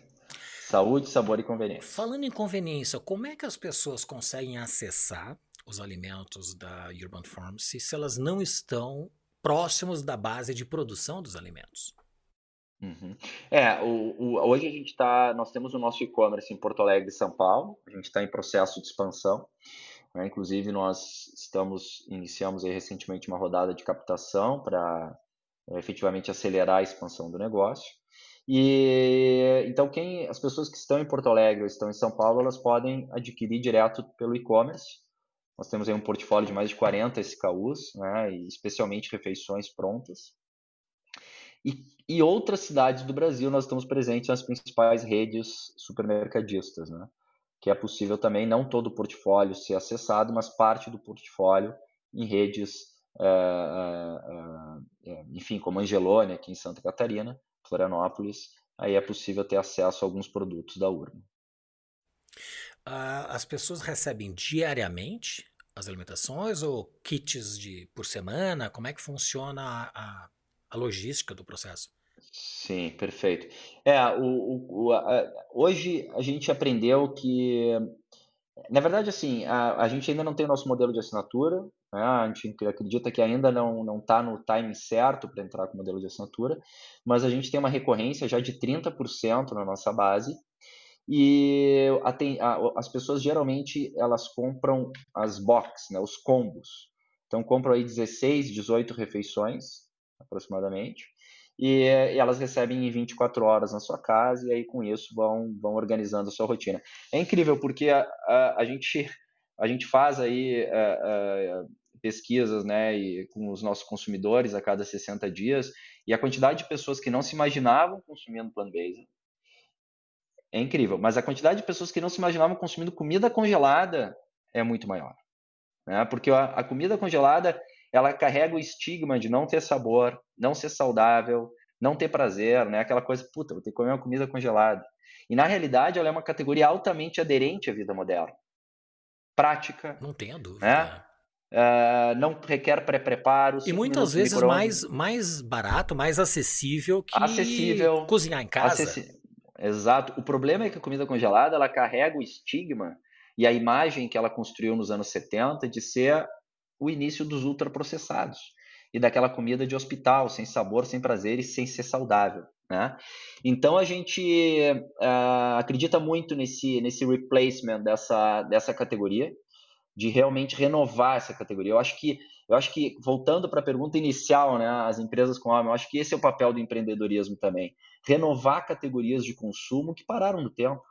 Saúde, sabor e conveniência. Falando em conveniência, como é que as pessoas conseguem acessar os alimentos da Urban Pharmacy se elas não estão próximos da base de produção dos alimentos? Uhum. É, o, o, hoje a gente está, nós temos o nosso e-commerce em Porto Alegre e São Paulo, a gente está em processo de expansão, né? inclusive nós estamos, iniciamos recentemente uma rodada de captação para efetivamente acelerar a expansão do negócio. E então quem as pessoas que estão em Porto Alegre ou estão em São Paulo, elas podem adquirir direto pelo e-commerce. Nós temos aí um portfólio de mais de 40 SKUs, né, e especialmente refeições prontas. E, e outras cidades do Brasil nós estamos presentes nas principais redes supermercadistas, né? Que é possível também não todo o portfólio ser acessado, mas parte do portfólio em redes, enfim, como Angelônia aqui em Santa Catarina, Florianópolis, aí é possível ter acesso a alguns produtos da Urna. Uh, as pessoas recebem diariamente as alimentações ou kits de por semana? Como é que funciona a, a, a logística do processo? Sim, perfeito. É, o, o, a, hoje a gente aprendeu que, na verdade, assim, a, a gente ainda não tem o nosso modelo de assinatura? A gente acredita que ainda não está no timing certo para entrar com o modelo de assinatura, mas a gente tem uma recorrência já de 30% na nossa base, e as pessoas geralmente elas compram as box, né, os combos. Então compram aí 16, 18 refeições aproximadamente e, elas recebem em 24 horas na sua casa e aí com isso vão, vão organizando a sua rotina. É incrível porque a, a, a gente a gente faz aí é, é, pesquisas, né, e, com os nossos consumidores a cada 60 dias e a quantidade de pessoas que não se imaginavam consumindo plant-based é incrível. Mas a quantidade de pessoas que não se imaginavam consumindo comida congelada é muito maior. Né? Porque a, a comida congelada ela carrega o estigma de não ter sabor, não ser saudável, não ter prazer, né? Aquela coisa, puta, vou ter que comer uma comida congelada. E na realidade ela é uma categoria altamente aderente à vida moderna. Prática. Não tenha dúvida. Né? Uh, não requer pré-preparo. E muitas vezes mais, mais barato, mais acessível que acessível, cozinhar em casa. Acessi Exato. O problema é que a comida congelada ela carrega o estigma e a imagem que ela construiu nos anos 70 de ser o início dos ultraprocessados e daquela comida de hospital, sem sabor, sem prazer e sem ser saudável. Né? Então a gente uh, acredita muito nesse, nesse replacement dessa, dessa categoria, de realmente renovar essa categoria. Eu acho que, eu acho que voltando para a pergunta inicial, né, as empresas com alma, eu acho que esse é o papel do empreendedorismo também renovar categorias de consumo que pararam no tempo.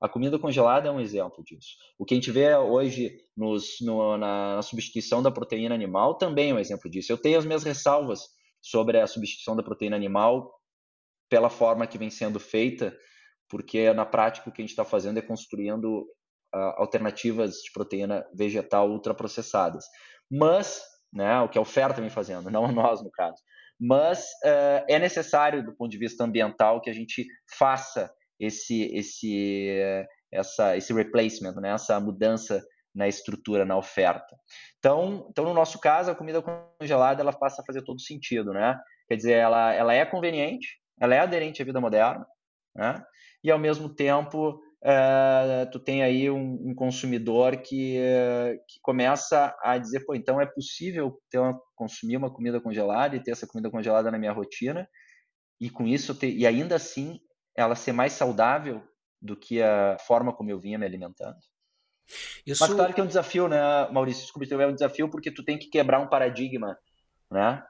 A comida congelada é um exemplo disso. O que a gente vê hoje nos, no, na, na, substituição da proteína animal também é um exemplo disso. Eu tenho as minhas ressalvas sobre a substituição da proteína animal pela forma que vem sendo feita, porque na prática o que a gente está fazendo é construindo alternativas de proteína vegetal ultraprocessadas. Mas, né, o que a oferta vem fazendo, não nós no caso mas uh, é necessário, do ponto de vista ambiental, que a gente faça esse, esse, essa, esse replacement, né? essa mudança na estrutura, na oferta. Então, então, no nosso caso, a comida congelada ela passa a fazer todo sentido, né? Quer dizer, ela, ela é conveniente, ela é aderente à vida moderna, né? E ao mesmo tempo uh, tu tem aí um, um consumidor que, uh, que começa a dizer, pô, então é possível ter uma, consumir uma comida congelada e ter essa comida congelada na minha rotina e com isso ter, e ainda assim ela ser mais saudável do que a forma como eu vinha me alimentando. Isso... Mas claro que é um desafio, né, Maurício? Desculpa, é um desafio porque tu tem que quebrar um paradigma, né?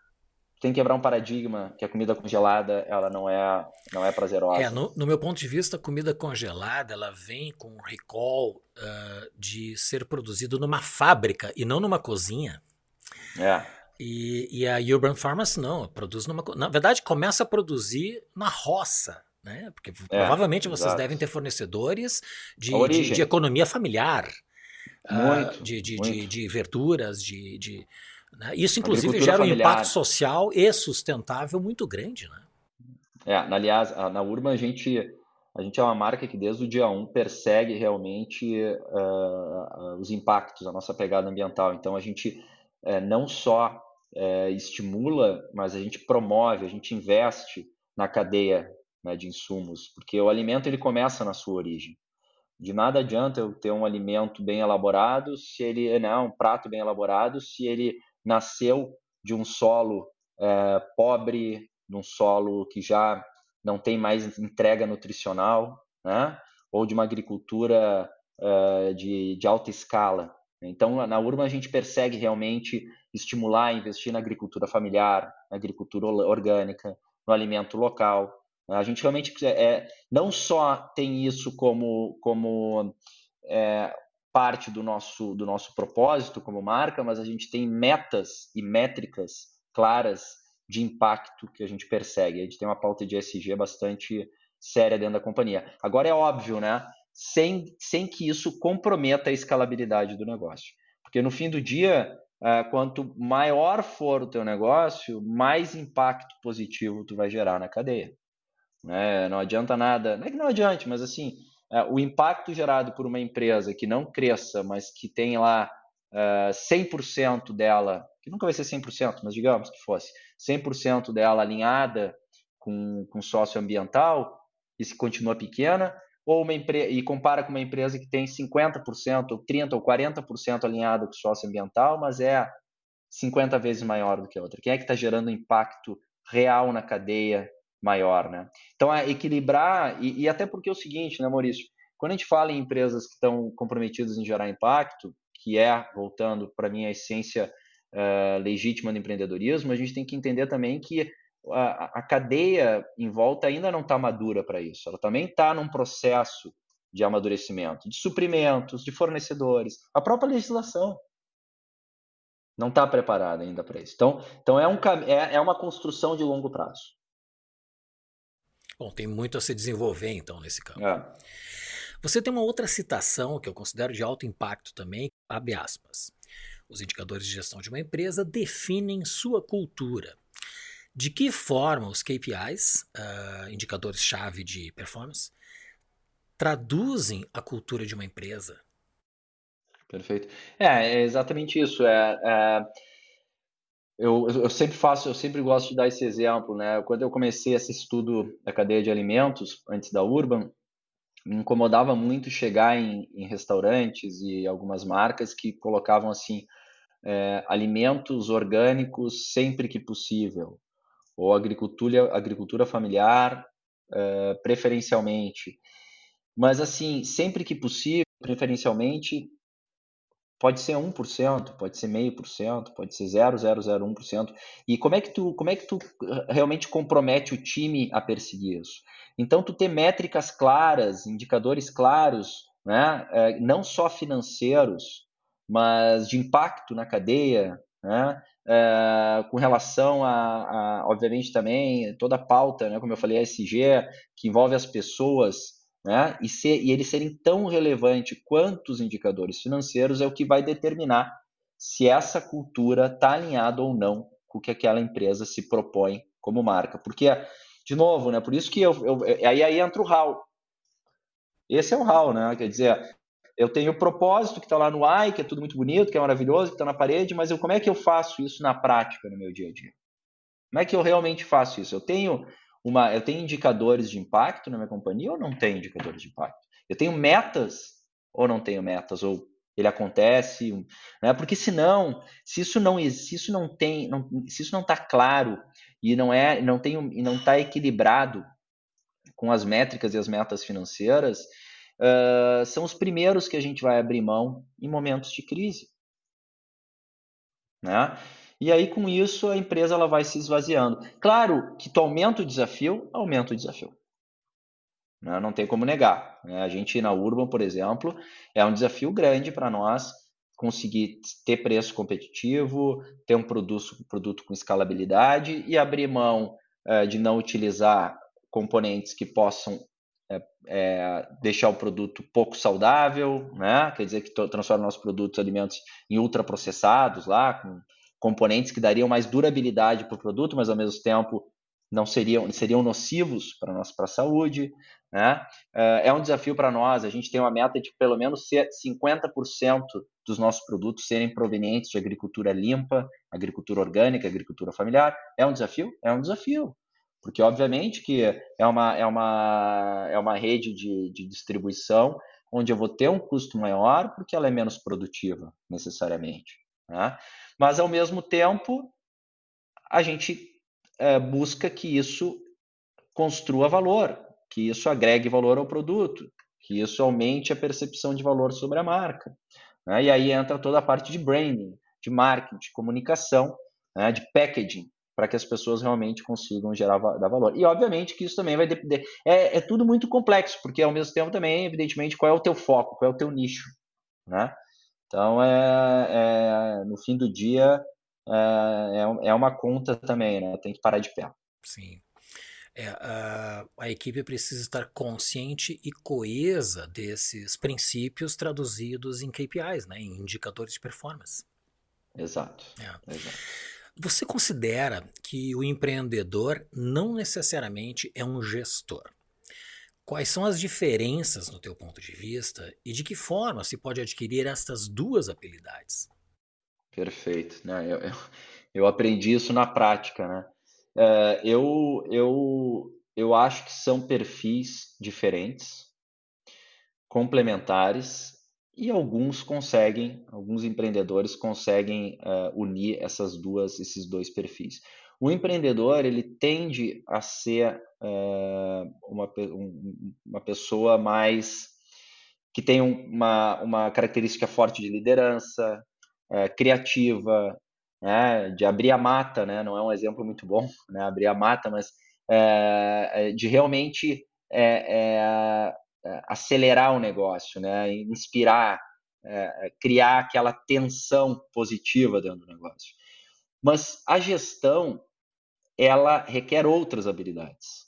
Tem que quebrar um paradigma que a comida congelada ela não é não é prazerosa. É, no, no meu ponto de vista, a comida congelada ela vem com um recall uh, de ser produzido numa fábrica e não numa cozinha. É. E, e a Urban Pharmacy não, produz numa. Na verdade, começa a produzir na roça. Né? Porque é, provavelmente vocês exato. devem ter fornecedores de, de, de economia familiar. Ah, muito, uh, de, de, muito. de, de verduras, de, de né? Isso, inclusive, gera um familiar. impacto social e sustentável muito grande. Né? É, aliás, na Urban a gente, a gente é uma marca que desde o dia 1 persegue realmente uh, os impactos, a nossa pegada ambiental. Então a gente uh, não só uh, estimula, mas a gente promove, a gente investe na cadeia né, de insumos, porque o alimento ele começa na sua origem. De nada adianta eu ter um alimento bem elaborado se ele não né, um prato bem elaborado se ele nasceu de um solo é, pobre, de um solo que já não tem mais entrega nutricional, né? ou de uma agricultura é, de, de alta escala. Então, na Urban, a gente persegue realmente estimular, investir na agricultura familiar, na agricultura orgânica, no alimento local. A gente realmente é, não só tem isso como, como é, parte do nosso, do nosso propósito como marca, mas a gente tem metas e métricas claras de impacto que a gente persegue. A gente tem uma pauta de ESG bastante séria dentro da companhia. Agora é óbvio, né? Sem, sem que isso comprometa a escalabilidade do negócio. Porque no fim do dia, é, quanto maior for o teu negócio, mais impacto positivo tu vai gerar na cadeia. Né? Não adianta nada, não é que não adiante, mas assim, o impacto gerado por uma empresa que não cresça, mas que tem lá 100% é, dela, que nunca vai ser 100%, mas digamos que fosse 100% dela alinhada com, com socioambiental, e se continua pequena, ou uma e compara com uma empresa que tem 50%, ou 30% ou 40% alinhada com o socioambiental, mas é 50 vezes maior do que a outra. Quem é que está gerando impacto real na cadeia maior, né? Então, é equilibrar, e, e, até porque é o seguinte, né, Maurício? Quando a gente fala em empresas que estão comprometidas em gerar impacto, que é, voltando para mim, a essência uh, legítima do empreendedorismo, a gente tem que entender também que a, a cadeia em volta ainda não está madura para isso. Ela também está num processo de amadurecimento, de suprimentos, de fornecedores, a própria legislação não está preparada ainda para isso. Então, então é, um, é, é uma construção de longo prazo. Bom, tem muito a se desenvolver então nesse campo. É. Você tem uma outra citação que eu considero de alto impacto também, abre aspas. Os indicadores de gestão de uma empresa definem sua cultura. De que forma os KPIs, uh, ah, indicadores-chave de performance, traduzem a cultura de uma empresa? Perfeito. É, é exatamente isso. É, é eu, eu, sempre faço, eu sempre gosto de dar esse exemplo, né? Quando eu comecei esse estudo da cadeia de alimentos antes da Urban, me incomodava muito chegar em, em restaurantes e algumas marcas que colocavam assim é, alimentos orgânicos sempre que possível ou agricultura agricultura familiar é, preferencialmente, mas assim sempre que possível, preferencialmente Pode ser 1%, pode ser meio por cento, pode ser 0,001%. E como é que tu, como é que tu eh, realmente compromete o time a perseguir isso? Então tu ter métricas claras, indicadores claros, né, é, não só financeiros, mas de impacto na cadeia, né, é, com relação a, a, obviamente também toda a pauta, né, como eu falei, a SG, que envolve as pessoas né? E, ser, e eles serem tão relevantes quanto os indicadores financeiros é o que vai determinar se essa cultura está alinhada ou não com o que aquela empresa se propõe como marca. Porque, de novo, né, por isso que eu, eu aí, aí entra o HAL. Esse é o HAL, né? Quer dizer, eu tenho o propósito que está lá no AI, que é tudo muito bonito, que é maravilhoso, que está na parede, mas eu, como é que eu faço isso na prática no meu dia a dia? Como é que eu realmente faço isso? Eu tenho uma, eu tenho indicadores de impacto na minha companhia ou não tenho indicadores de impacto? Eu tenho metas ou não tenho metas? Ou ele acontece, né? Porque senão, se isso não se isso não tem, não, se isso não está claro e não é, não tem e não está equilibrado com as métricas e as metas financeiras, uh, são os primeiros que a gente vai abrir mão em momentos de crise, né? E aí, com isso, a empresa ela vai se esvaziando. Claro que tu aumenta o desafio, aumenta o desafio. Né? Não tem como negar. Né? A gente na Urban, por exemplo, é um desafio grande para nós conseguir ter preço competitivo, ter um produto, produto com escalabilidade e abrir mão é, de não utilizar componentes que possam é, é, deixar o produto pouco saudável, né? quer dizer que transforma nossos produtos alimentos em ultraprocessados lá, com componentes que dariam mais durabilidade para o produto, mas ao mesmo tempo não seriam, seriam nocivos para a para saúde. Né? É, é um desafio para nós. A gente tem uma meta de pelo menos ser 50% dos nossos produtos serem provenientes de agricultura limpa, agricultura orgânica, agricultura familiar. É um desafio? É um desafio. Porque, obviamente, que é uma, é uma, é uma rede de, de distribuição onde eu vou ter um custo maior porque ela é menos produtiva, necessariamente. Né? Mas, ao mesmo tempo, a gente é, busca que isso construa valor, que isso agregue valor ao produto, que isso aumente a percepção de valor sobre a marca. Né? E aí entra toda a parte de branding, de marketing, de comunicação, né? de packaging, para que as pessoas realmente consigam gerar dar valor. E obviamente que isso também vai depender. É, é, tudo muito complexo, porque ao mesmo tempo também, evidentemente, qual é o teu foco, qual é o teu nicho, né? Então, é, é no fim do dia, é, é, é uma conta também, né? Tem que parar de pé. Sim. É, a, a, equipe precisa estar consciente e coesa desses princípios traduzidos em KPIs, né, em indicadores de performance. Exato. É. Exato. Você considera que o empreendedor não necessariamente é um gestor? Quais são as diferenças no teu ponto de vista e de que forma se pode adquirir estas duas habilidades? Perfeito. Né? Eu, eu, eu aprendi isso na prática. Né? É, eu, eu, eu acho que são perfis diferentes, complementares e alguns conseguem, alguns empreendedores conseguem uh, unir essas duas, esses dois perfis. O empreendedor ele tende a ser uma, um, uma pessoa mais que tem uma, uma característica forte de liderança, uh, criativa, né, de abrir a mata, né, não é um exemplo muito bom, né, abrir a mata, mas de realmente é, é, acelerar o negócio, né? inspirar, é, é, criar aquela tensão positiva dentro do negócio. Mas a gestão, ela requer outras habilidades.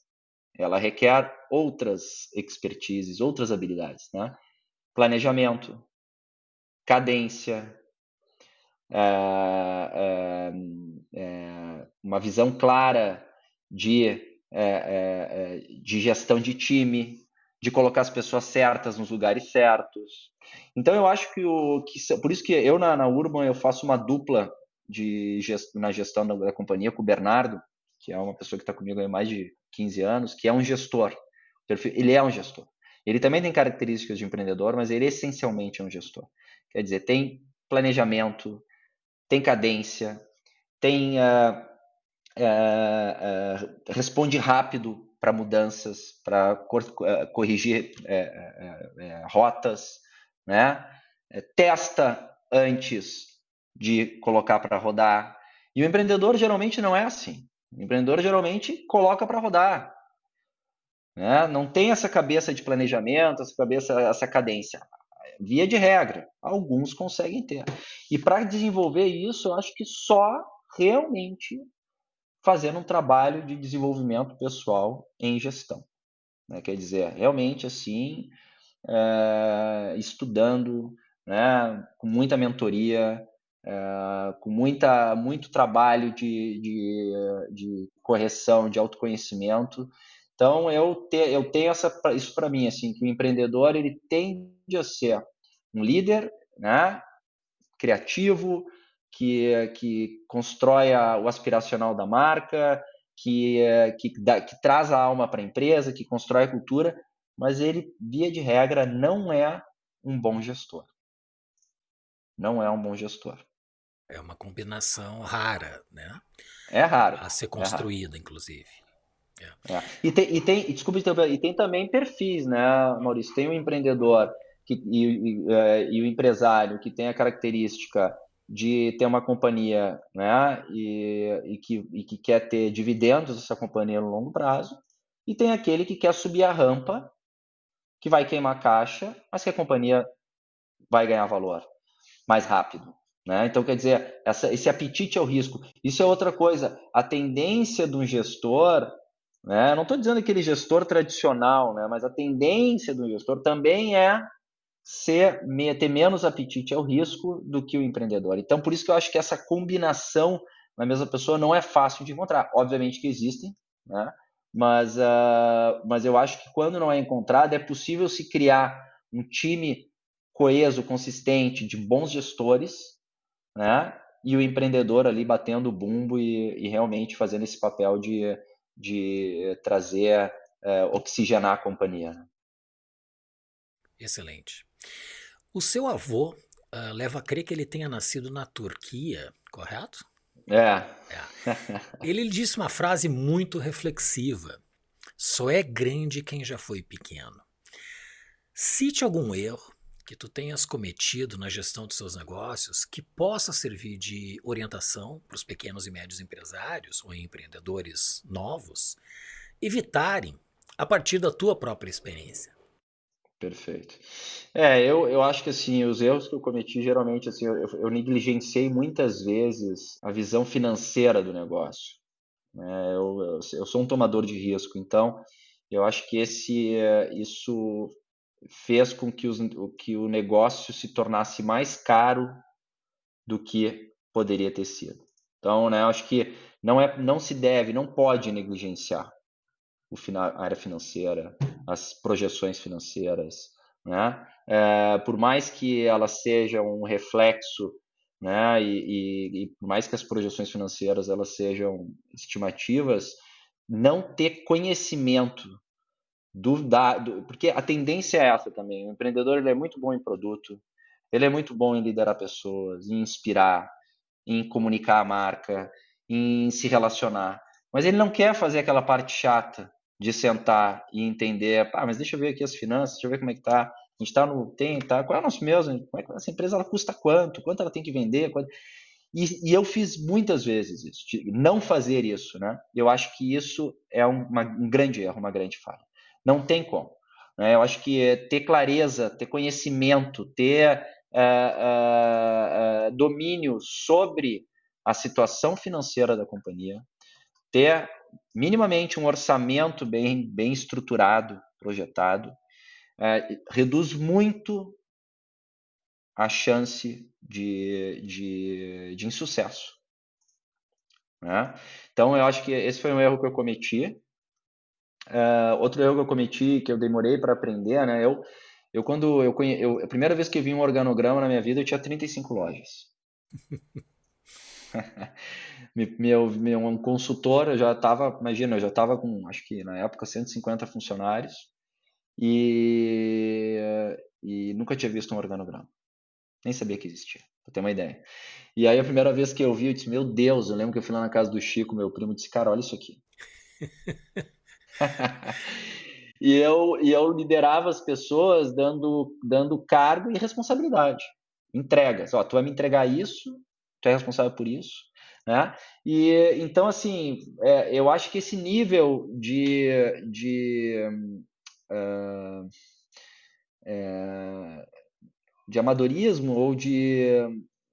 Ela requer outras expertises, outras habilidades, né? Planejamento, cadência, é, é, é, uma visão clara de, de gestão de time, de colocar as pessoas certas nos lugares certos. Então eu acho que o que por isso que eu na, na Urban eu faço uma dupla de na gestão da, da, companhia com o Bernardo, que é uma pessoa que está comigo há mais de 15 anos, que é um gestor. Ele é um gestor. Ele também tem características de empreendedor, mas ele essencialmente é um gestor. Quer dizer, tem planejamento, tem cadência, tem uh, uh, uh, responde rápido para mudanças, para eh, corrigir é, é, rotas, né? testa antes de colocar para rodar. E o empreendedor geralmente não é assim. O empreendedor geralmente coloca para rodar. Né? Não tem essa cabeça de planejamento, essa cabeça, essa cadência. Via de regra, alguns conseguem ter. E para desenvolver isso, eu acho que só realmente fazendo um trabalho de desenvolvimento pessoal em gestão. Né? Quer dizer, realmente assim, é, estudando, né? com muita mentoria, é, com muita, muito trabalho de, de, de correção, de autoconhecimento. Então, eu, te, eu tenho essa, isso para mim, assim, que o empreendedor ele tende a ser um líder né? criativo, que, que constrói a, o aspiracional da marca, que, que, dá, que traz a alma para a empresa, que constrói a cultura, mas ele, via de regra, não é um bom gestor. Não é um bom gestor. É uma combinação rara, né? É raro. A ser construída, é inclusive. É. É. E tem, e tem, desculpa, e tem também perfis, né, Maurício? Tem o um empreendedor que, e, e, é, e, o empresário que tem a característica de ter uma companhia né, e, e, que, e que quer ter dividendos dessa companhia no longo prazo, e tem aquele que quer subir a rampa, que vai queimar caixa, mas que a companhia vai ganhar valor mais rápido. Né? Então, quer dizer, essa, esse apetite ao risco. Isso é outra coisa. A tendência do gestor, né? não estou dizendo aquele gestor tradicional, né? mas a tendência do gestor também é ser, ter menos apetite ao risco do que o empreendedor. Então, por isso que eu acho que essa combinação na mesma pessoa não é fácil de encontrar. Obviamente que existem, né? mas, uh, mas eu acho que quando não é encontrado, é possível se criar um time coeso, consistente, de bons gestores, né? e o empreendedor ali batendo o bumbo e, e realmente fazendo esse papel de, de trazer, uh, oxigenar a companhia. Né? Excelente. O seu avô uh, leva a crer que ele tenha nascido na Turquia, correto? É. é. Ele disse uma frase muito reflexiva: só é grande quem já foi pequeno. Cite algum erro que tu tenhas cometido na gestão dos seus negócios que possa servir de orientação para os pequenos e médios empresários ou empreendedores novos evitarem a partir da tua própria experiência? Perfeito. É, eu, eu acho que assim, os erros que eu cometi, geralmente, assim, eu, eu negligenciei muitas vezes a visão financeira do negócio. Né? Eu, eu, eu, sou um tomador de risco, então eu acho que esse, isso fez com que, os, que o negócio se tornasse mais caro do que poderia ter sido. Então, né, acho que não, é, não se deve, não pode negligenciar o final, a área financeira, as projeções financeiras, né? É, por mais que elas sejam um reflexo, né? E, e, e, por mais que as projeções financeiras elas sejam estimativas, não ter conhecimento do, da, do, porque a tendência é essa também. O empreendedor ele é muito bom em produto, ele é muito bom em liderar pessoas, em inspirar, em comunicar a marca, em se relacionar. Mas ele não quer fazer aquela parte chata de sentar e entender, ah, mas deixa eu ver aqui as finanças, deixa eu ver como é que tá. A gente está no tem, tá? Qual é o nosso mesmo? Como é que essa empresa ela custa quanto? Quanto ela tem que vender? Quanto... E, e, eu fiz muitas vezes isso, não fazer isso, né? Eu acho que isso é uma, um grande erro, uma grande falha. Não tem como. Né? Eu acho que ter clareza, ter conhecimento, ter uh, uh, uh, domínio sobre a situação financeira da companhia, ter minimamente um orçamento bem, bem estruturado, projetado, reduz muito a chance de, de, de insucesso. Né? Então, eu acho que esse foi um erro que eu cometi. Uh, outro erro que eu cometi, que eu demorei para aprender, né? Eu, eu quando eu, conhe... eu a primeira vez que eu vi um organograma na minha vida, eu tinha 35 lojas. meu, meu um consultor, eu já estava, imagina, eu já estava com, acho que na época, 150 funcionários e, e nunca tinha visto um organograma. Nem sabia que existia, pra ter uma ideia. E aí a primeira vez que eu vi, eu disse, meu Deus, eu lembro que eu fui lá na casa do Chico, meu primo, disse, cara, olha isso aqui. e, eu, e eu liderava as pessoas dando, dando cargo e responsabilidade. Entregas. Ó, tu vai me entregar isso, tu é responsável por isso. Né? E então, assim, é, eu acho que esse nível de, de, uh, é, de amadorismo ou de,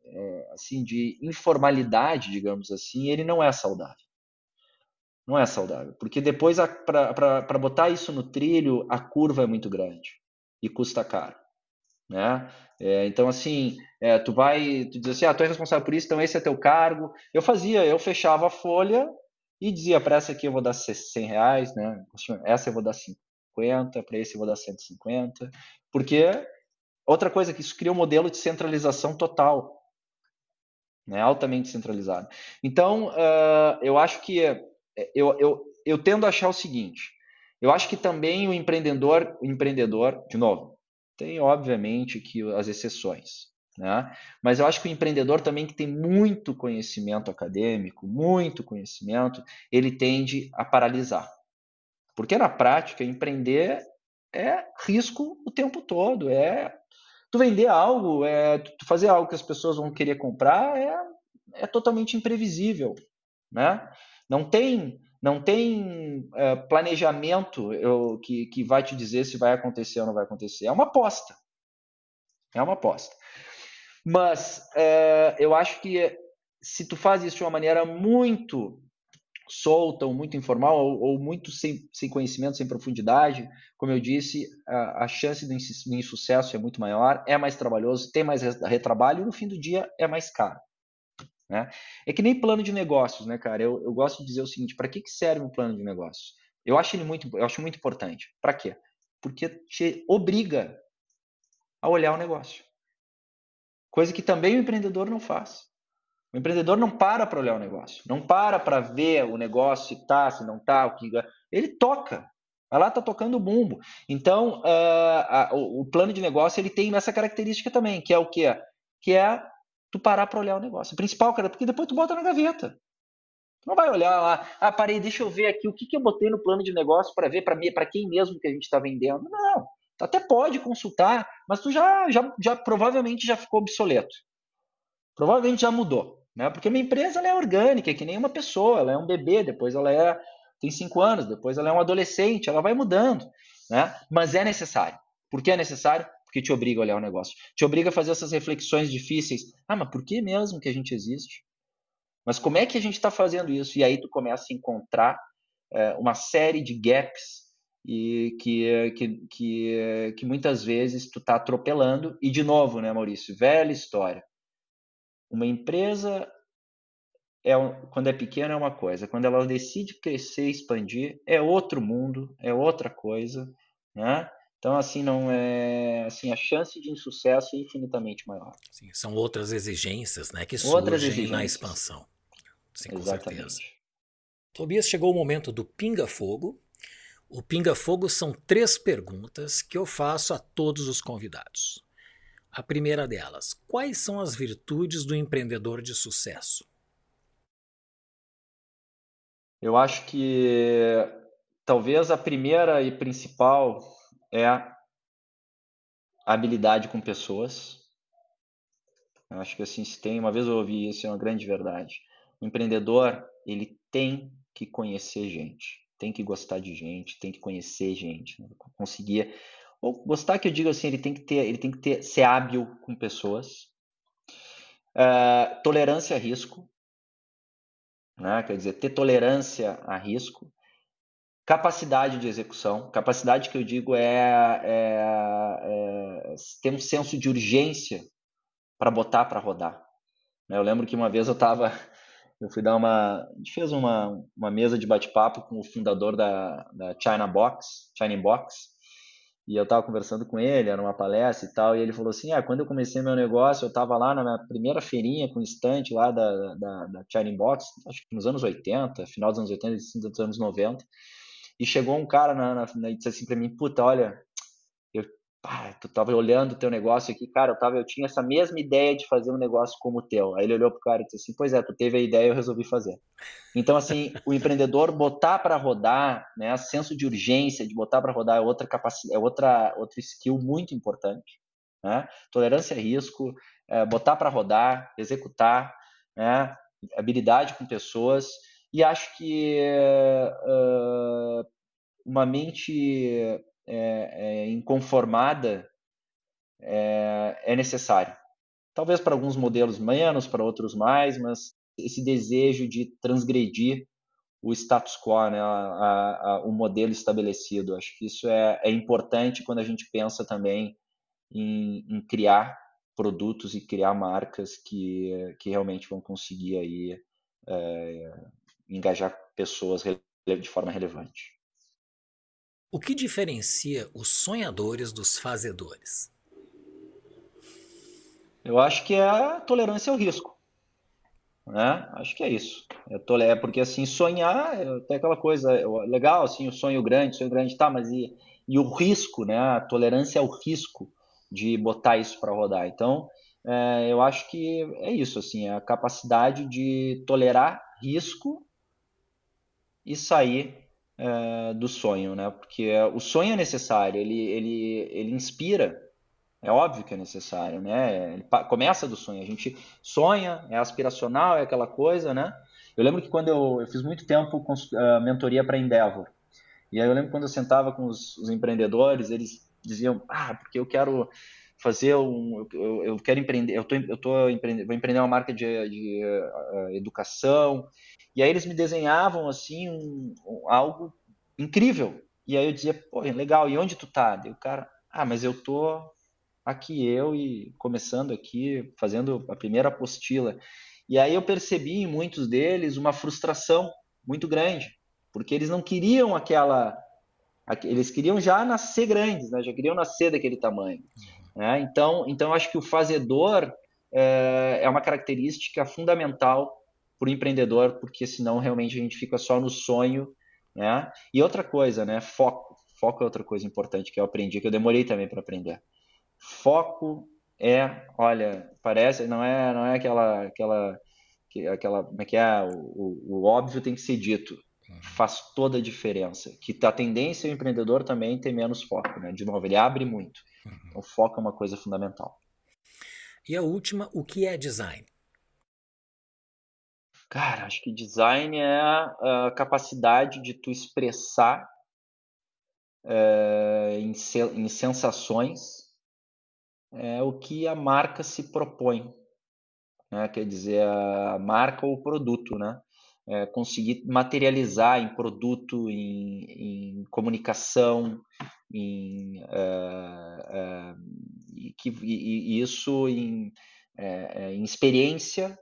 é, assim, de informalidade, digamos assim, ele não é saudável. Não é saudável, porque depois, para botar isso no trilho, a curva é muito grande e custa caro. Né? É, então, assim, é, tu vai, tu diz assim, ah, tu é responsável por isso, então esse é teu cargo. Eu fazia, eu fechava a folha e dizia, para essa aqui eu vou dar 100 reais, né? Essa eu vou dar 50, para esse eu vou dar 150, porque outra coisa que isso cria um modelo de centralização total, né? Altamente centralizado. Então, uh, eu acho que eu, eu, eu tendo a achar o seguinte, eu acho que também o empreendedor, o empreendedor, de novo, tem, obviamente, que as exceções. Né? Mas eu acho que o empreendedor também que tem muito conhecimento acadêmico, muito conhecimento, ele tende a paralisar. Porque na prática, empreender é risco o tempo todo. É tu vender algo, é tu fazer algo que as pessoas vão querer comprar é, é totalmente imprevisível, né? Não tem não tem é, planejamento eu, que, que vai te dizer se vai acontecer ou não vai acontecer. É uma aposta. É uma aposta. Mas é, eu acho que se tu faz isso de uma maneira muito solta ou muito informal ou, ou muito sem, sem, conhecimento, sem profundidade, como eu disse, a, a chance de insucesso é muito maior, é mais trabalhoso, tem mais retrabalho e no fim do dia é mais caro. Né? É que nem plano de negócios, né, cara? Eu, eu gosto de dizer o seguinte: para que, que serve um plano de negócios? Eu acho ele muito, eu acho muito importante. Para quê? Porque te obriga a olhar o negócio. Coisa que também o empreendedor não faz. O empreendedor não para para olhar o negócio, não para para ver o negócio se tá, se não tá, o que ele toca. Vai lá tá tocando o bumbo. Então, uh, a, o, o, plano de negócio ele tem essa característica também, que é o quê? Que é tu parar para olhar o negócio. Principal, cara, porque depois tu bota na gaveta. Tu não vai olhar lá, ah, parei, deixa eu ver aqui o que, que eu botei no plano de negócio para ver para quem mesmo que a gente está vendendo. Não, até pode consultar, mas tu já, já, já provavelmente já ficou obsoleto. Provavelmente já mudou, né? Porque uma empresa ela é orgânica, é que nem uma pessoa, ela é um bebê, depois ela é tem cinco anos, depois ela é um adolescente, ela vai mudando, né? Mas é necessário. Por que é necessário? Porque te obriga a olhar o negócio. Te obriga a fazer essas reflexões difíceis. Ah, mas por que mesmo que a gente existe? Mas como é que a gente está fazendo isso? E aí tu começa a encontrar é, uma série de gaps e que, que, que, que muitas vezes tu está atropelando. E de novo, né, Maurício? Velha história. Uma empresa é, quando é pequena é uma coisa, quando ela decide crescer, expandir, é outro mundo, é outra coisa, né? Então, assim, não é. Assim, a chance de insucesso é infinitamente maior. Sim, são outras exigências né, que outras surgem na expansão. Sim, com Exatamente. certeza. Tobias, chegou o momento do pinga-fogo. O pinga-fogo são três perguntas que eu faço a todos os convidados. A primeira delas: quais são as virtudes do empreendedor de sucesso? Eu acho que talvez a primeira e principal é a habilidade com pessoas. Eu acho que assim, se tem, uma vez eu ouvi isso, é uma grande verdade. O empreendedor, ele tem que conhecer gente, tem que gostar de gente, tem que conhecer gente, né? conseguir ou gostar que eu digo assim, ele tem que ter, ele tem que ter, ser hábil com pessoas. Uh, tolerância a risco, né? quer dizer, ter tolerância a risco. Capacidade de execução. Capacidade que eu digo é, é, é ter um senso de urgência para botar para rodar. Né, eu lembro que uma vez eu estava, eu fui dar uma, a gente fez uma, uma mesa de bate-papo com o fundador da, da China Box, China Box, e eu estava conversando com ele, era uma palestra e tal, e ele falou assim, ah, quando eu comecei meu negócio, eu estava lá na minha primeira feirinha com estante lá da, da, da China Box, acho que nos anos 80, final dos anos 80, dos anos 90, e chegou um cara na, na, na, e disse assim para mim, puta, olha, eu pá, tu tava olhando o teu negócio aqui, cara, eu tava, eu tinha essa mesma ideia de fazer um negócio como o teu. Aí ele olhou pro cara e disse assim, pois é, tu teve a ideia, eu resolvi fazer. Então assim, o empreendedor botar para rodar, né, senso de urgência de botar para rodar é outra capacidade, é outra outra skill muito importante, né? Tolerância a risco, é, botar para rodar, executar, né? Habilidade com pessoas e acho que uh, uma mente é, é, inconformada é, é necessário. Talvez para alguns modelos menos, para outros mais, mas esse desejo de transgredir o status quo, né, a, a, o modelo estabelecido. Acho que isso é, é importante quando a gente pensa também em, em, criar produtos e criar marcas que, que realmente vão conseguir aí é, engajar pessoas de forma relevante. O que diferencia os sonhadores dos fazedores? Eu acho que é a tolerância ao risco. Né? Acho que é isso. É, é porque assim, sonhar é até aquela coisa é legal, assim, o sonho grande, o sonho grande tá, mas e, e o risco, né? A tolerância ao risco de botar isso para rodar. Então, é, eu acho que é isso, assim, a capacidade de tolerar risco e sair é, do sonho, né? Porque o sonho é necessário, ele, ele, ele inspira, é óbvio que é necessário, né? Ele começa do sonho, a gente sonha, é aspiracional, é aquela coisa, né? Eu lembro que quando eu, eu fiz muito tempo uh, mentoria para Endeavor, e aí eu lembro quando eu sentava com os, os empreendedores, eles diziam, ah, porque eu quero fazer um, eu, eu quero empreender, eu tô, eu tô vou empreender uma marca de, de uh, educação e aí eles me desenhavam assim um, um, algo incrível. E aí eu dizia, pô, legal, e onde tu tá? E o cara, ah, mas eu tô aqui eu e começando aqui, fazendo a primeira apostila. E aí eu percebi em muitos deles uma frustração muito grande, porque eles não queriam aquela eles queriam já nascer grandes, né? já queriam nascer daquele tamanho. Né? Então, então acho que o fazedor é, é uma característica fundamental para o empreendedor, porque senão realmente a gente fica só no sonho, né? E outra coisa, né? Foco. Foco é outra coisa importante que eu aprendi, que eu demorei também para aprender. Foco é, olha, parece, não é, não é aquela, aquela, aquela, como é que é? O, o, o óbvio tem que ser dito. uhum. faz toda a diferença. Que a tendência é o empreendedor também ter menos foco, né? De novo, ele abre muito. Uhum. Então, foco é uma coisa fundamental. E a última, o que é design? Cara, acho que design é a capacidade de tu expressar é, em, em, sensações é, o que a marca se propõe. Né? Quer dizer, a marca ou o produto, né? É, conseguir materializar em produto, em, em comunicação, em, é, é, e, que, e, e isso em, é, em experiência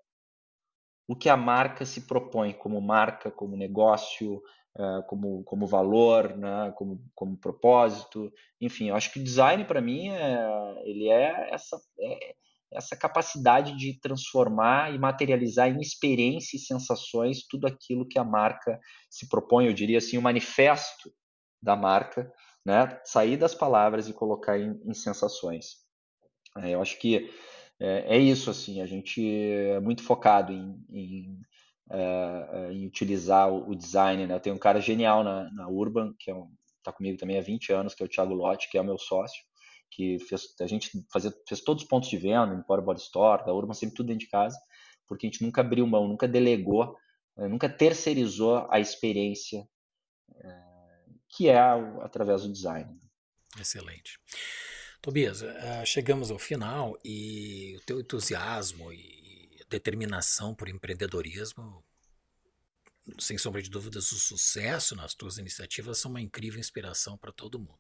o que a marca se propõe como marca, como negócio, uh, como, como valor, né, como, como propósito. Enfim, eu acho que o design, para mim, é, ele é essa, é essa capacidade de transformar e materializar em experiência e sensações tudo aquilo que a marca se propõe, eu diria assim, o manifesto da marca, né, sair das palavras e colocar em, em sensações. É, eu acho que é, é isso, assim, a gente é muito focado em, em, é, em utilizar o, design, né? Eu tenho um cara genial na, na Urban, que é um, tá comigo também há 20 anos, que é o Thiago Lotti, que é o meu sócio, que fez, a gente fazia, fez todos os pontos de venda, em Power Body Store, da Urban, sempre tudo dentro de casa, porque a gente nunca abriu mão, nunca delegou, é, nunca terceirizou a experiência, é, que é através do design. Excelente. Tobias, uh, chegamos ao final e o teu entusiasmo e determinação por empreendedorismo, sem sombra de dúvidas, o sucesso nas tuas iniciativas são uma incrível inspiração para todo mundo.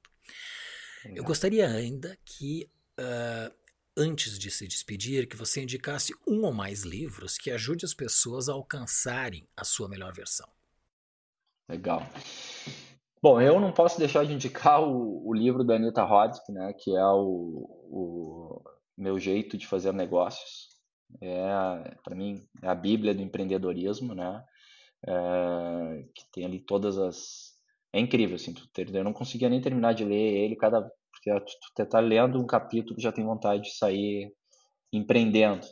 Eu gostaria ainda que, uh, antes de se despedir, que você indicasse um ou mais livros que ajude as pessoas a alcançarem a sua melhor versão. Legal. Bom, eu não posso deixar de indicar o, o livro da Anita Roddick, né, que é o, o meu jeito de fazer negócios. É, para mim, é a bíblia do empreendedorismo, né, é, que tem ali todas as... É incrível, assim, eu não conseguia nem terminar de ler ele, cada porque tu tá lendo um capítulo já tem vontade de sair empreendendo.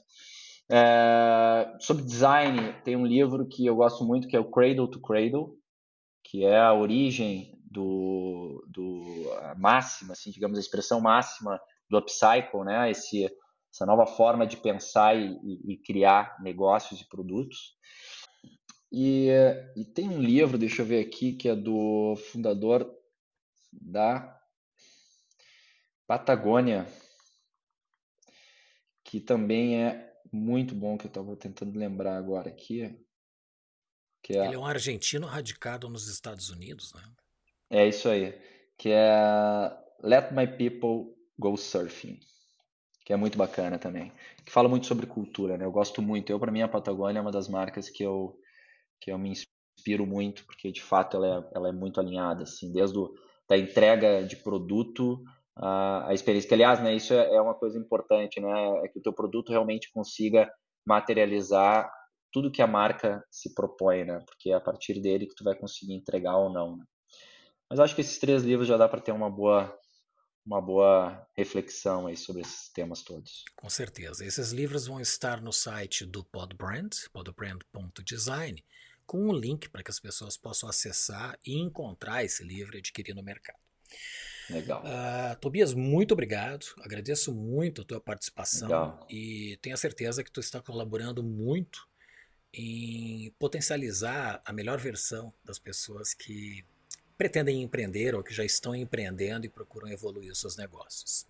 É, sobre design, tem um livro que eu gosto muito que é o Cradle to Cradle, que é a origem do, do máxima, assim, digamos, a expressão máxima do upcycle, né? Esse, essa nova forma de pensar e, e criar negócios e produtos. E, e, tem um livro, deixa eu ver aqui, que é do fundador da Patagônia, que também é muito bom, que eu estava tentando lembrar agora aqui. É... Ele é um argentino radicado nos Estados Unidos, né? É isso aí. Que é Let My People Go Surfing. Que é muito bacana também. Que fala muito sobre cultura, né? Eu gosto muito. Eu, para mim, a Patagônia é uma das marcas que eu, que eu me inspiro muito, porque de fato ela é, ela é muito alinhada, assim, desde o, da entrega de produto a, a experiência. Que, aliás, né, isso é, é uma coisa importante, né? É que o teu produto realmente consiga materializar tudo que a marca se propõe, né? Porque é a partir dele que tu vai conseguir entregar ou não. Né? Mas acho que esses três livros já dá para ter uma boa uma boa reflexão aí sobre esses temas todos. Com certeza. Esses livros vão estar no site do Podbrand, podbrand.design, com um link para que as pessoas possam acessar e encontrar esse livro e adquirir no mercado. Legal. Uh, Tobias, muito obrigado. Agradeço muito a tua participação Legal. e tenho a certeza que tu está colaborando muito em potencializar a melhor versão das pessoas que pretendem empreender ou que já estão empreendendo e procuram evoluir os seus negócios.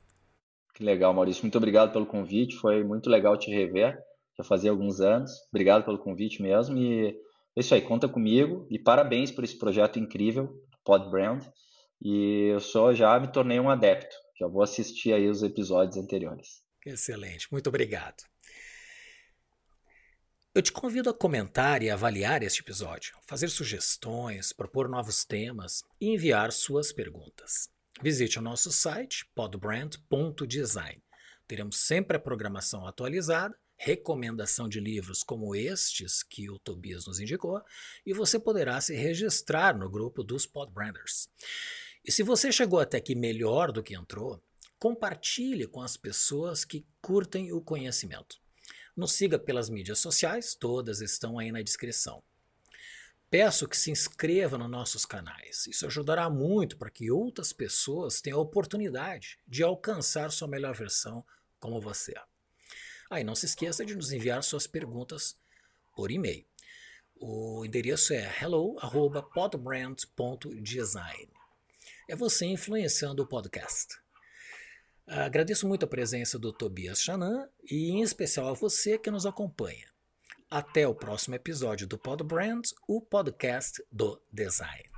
Que legal, Maurício. Muito obrigado pelo convite. Foi muito legal te rever. Já fazia alguns anos. Obrigado pelo convite mesmo. E é isso aí, conta comigo. E parabéns por esse projeto incrível, Pod Brand. E eu só já me tornei um adepto. Já vou assistir aí os episódios anteriores. Excelente. Muito obrigado. Eu te convido a comentar e avaliar este episódio, fazer sugestões, propor novos temas e enviar suas perguntas. Visite o nosso site podbrand.design. Teremos sempre a programação atualizada, recomendação de livros como estes que o Tobias nos indicou, e você poderá se registrar no grupo dos Podbranders. E se você chegou até aqui melhor do que entrou, compartilhe com as pessoas que curtem o conhecimento. Nos siga pelas mídias sociais, todas estão aí na descrição. Peço que se inscreva nos nossos canais. Isso ajudará muito para que outras pessoas tenham a oportunidade de alcançar sua melhor versão como você. Ah, e não se esqueça de nos enviar suas perguntas por e-mail. O endereço é hello@podbrand.design. É você influenciando o podcast. Agradeço muito a presença do Tobias Chanan e em especial a você que nos acompanha. Até o próximo episódio do Pod Brand, o podcast do design.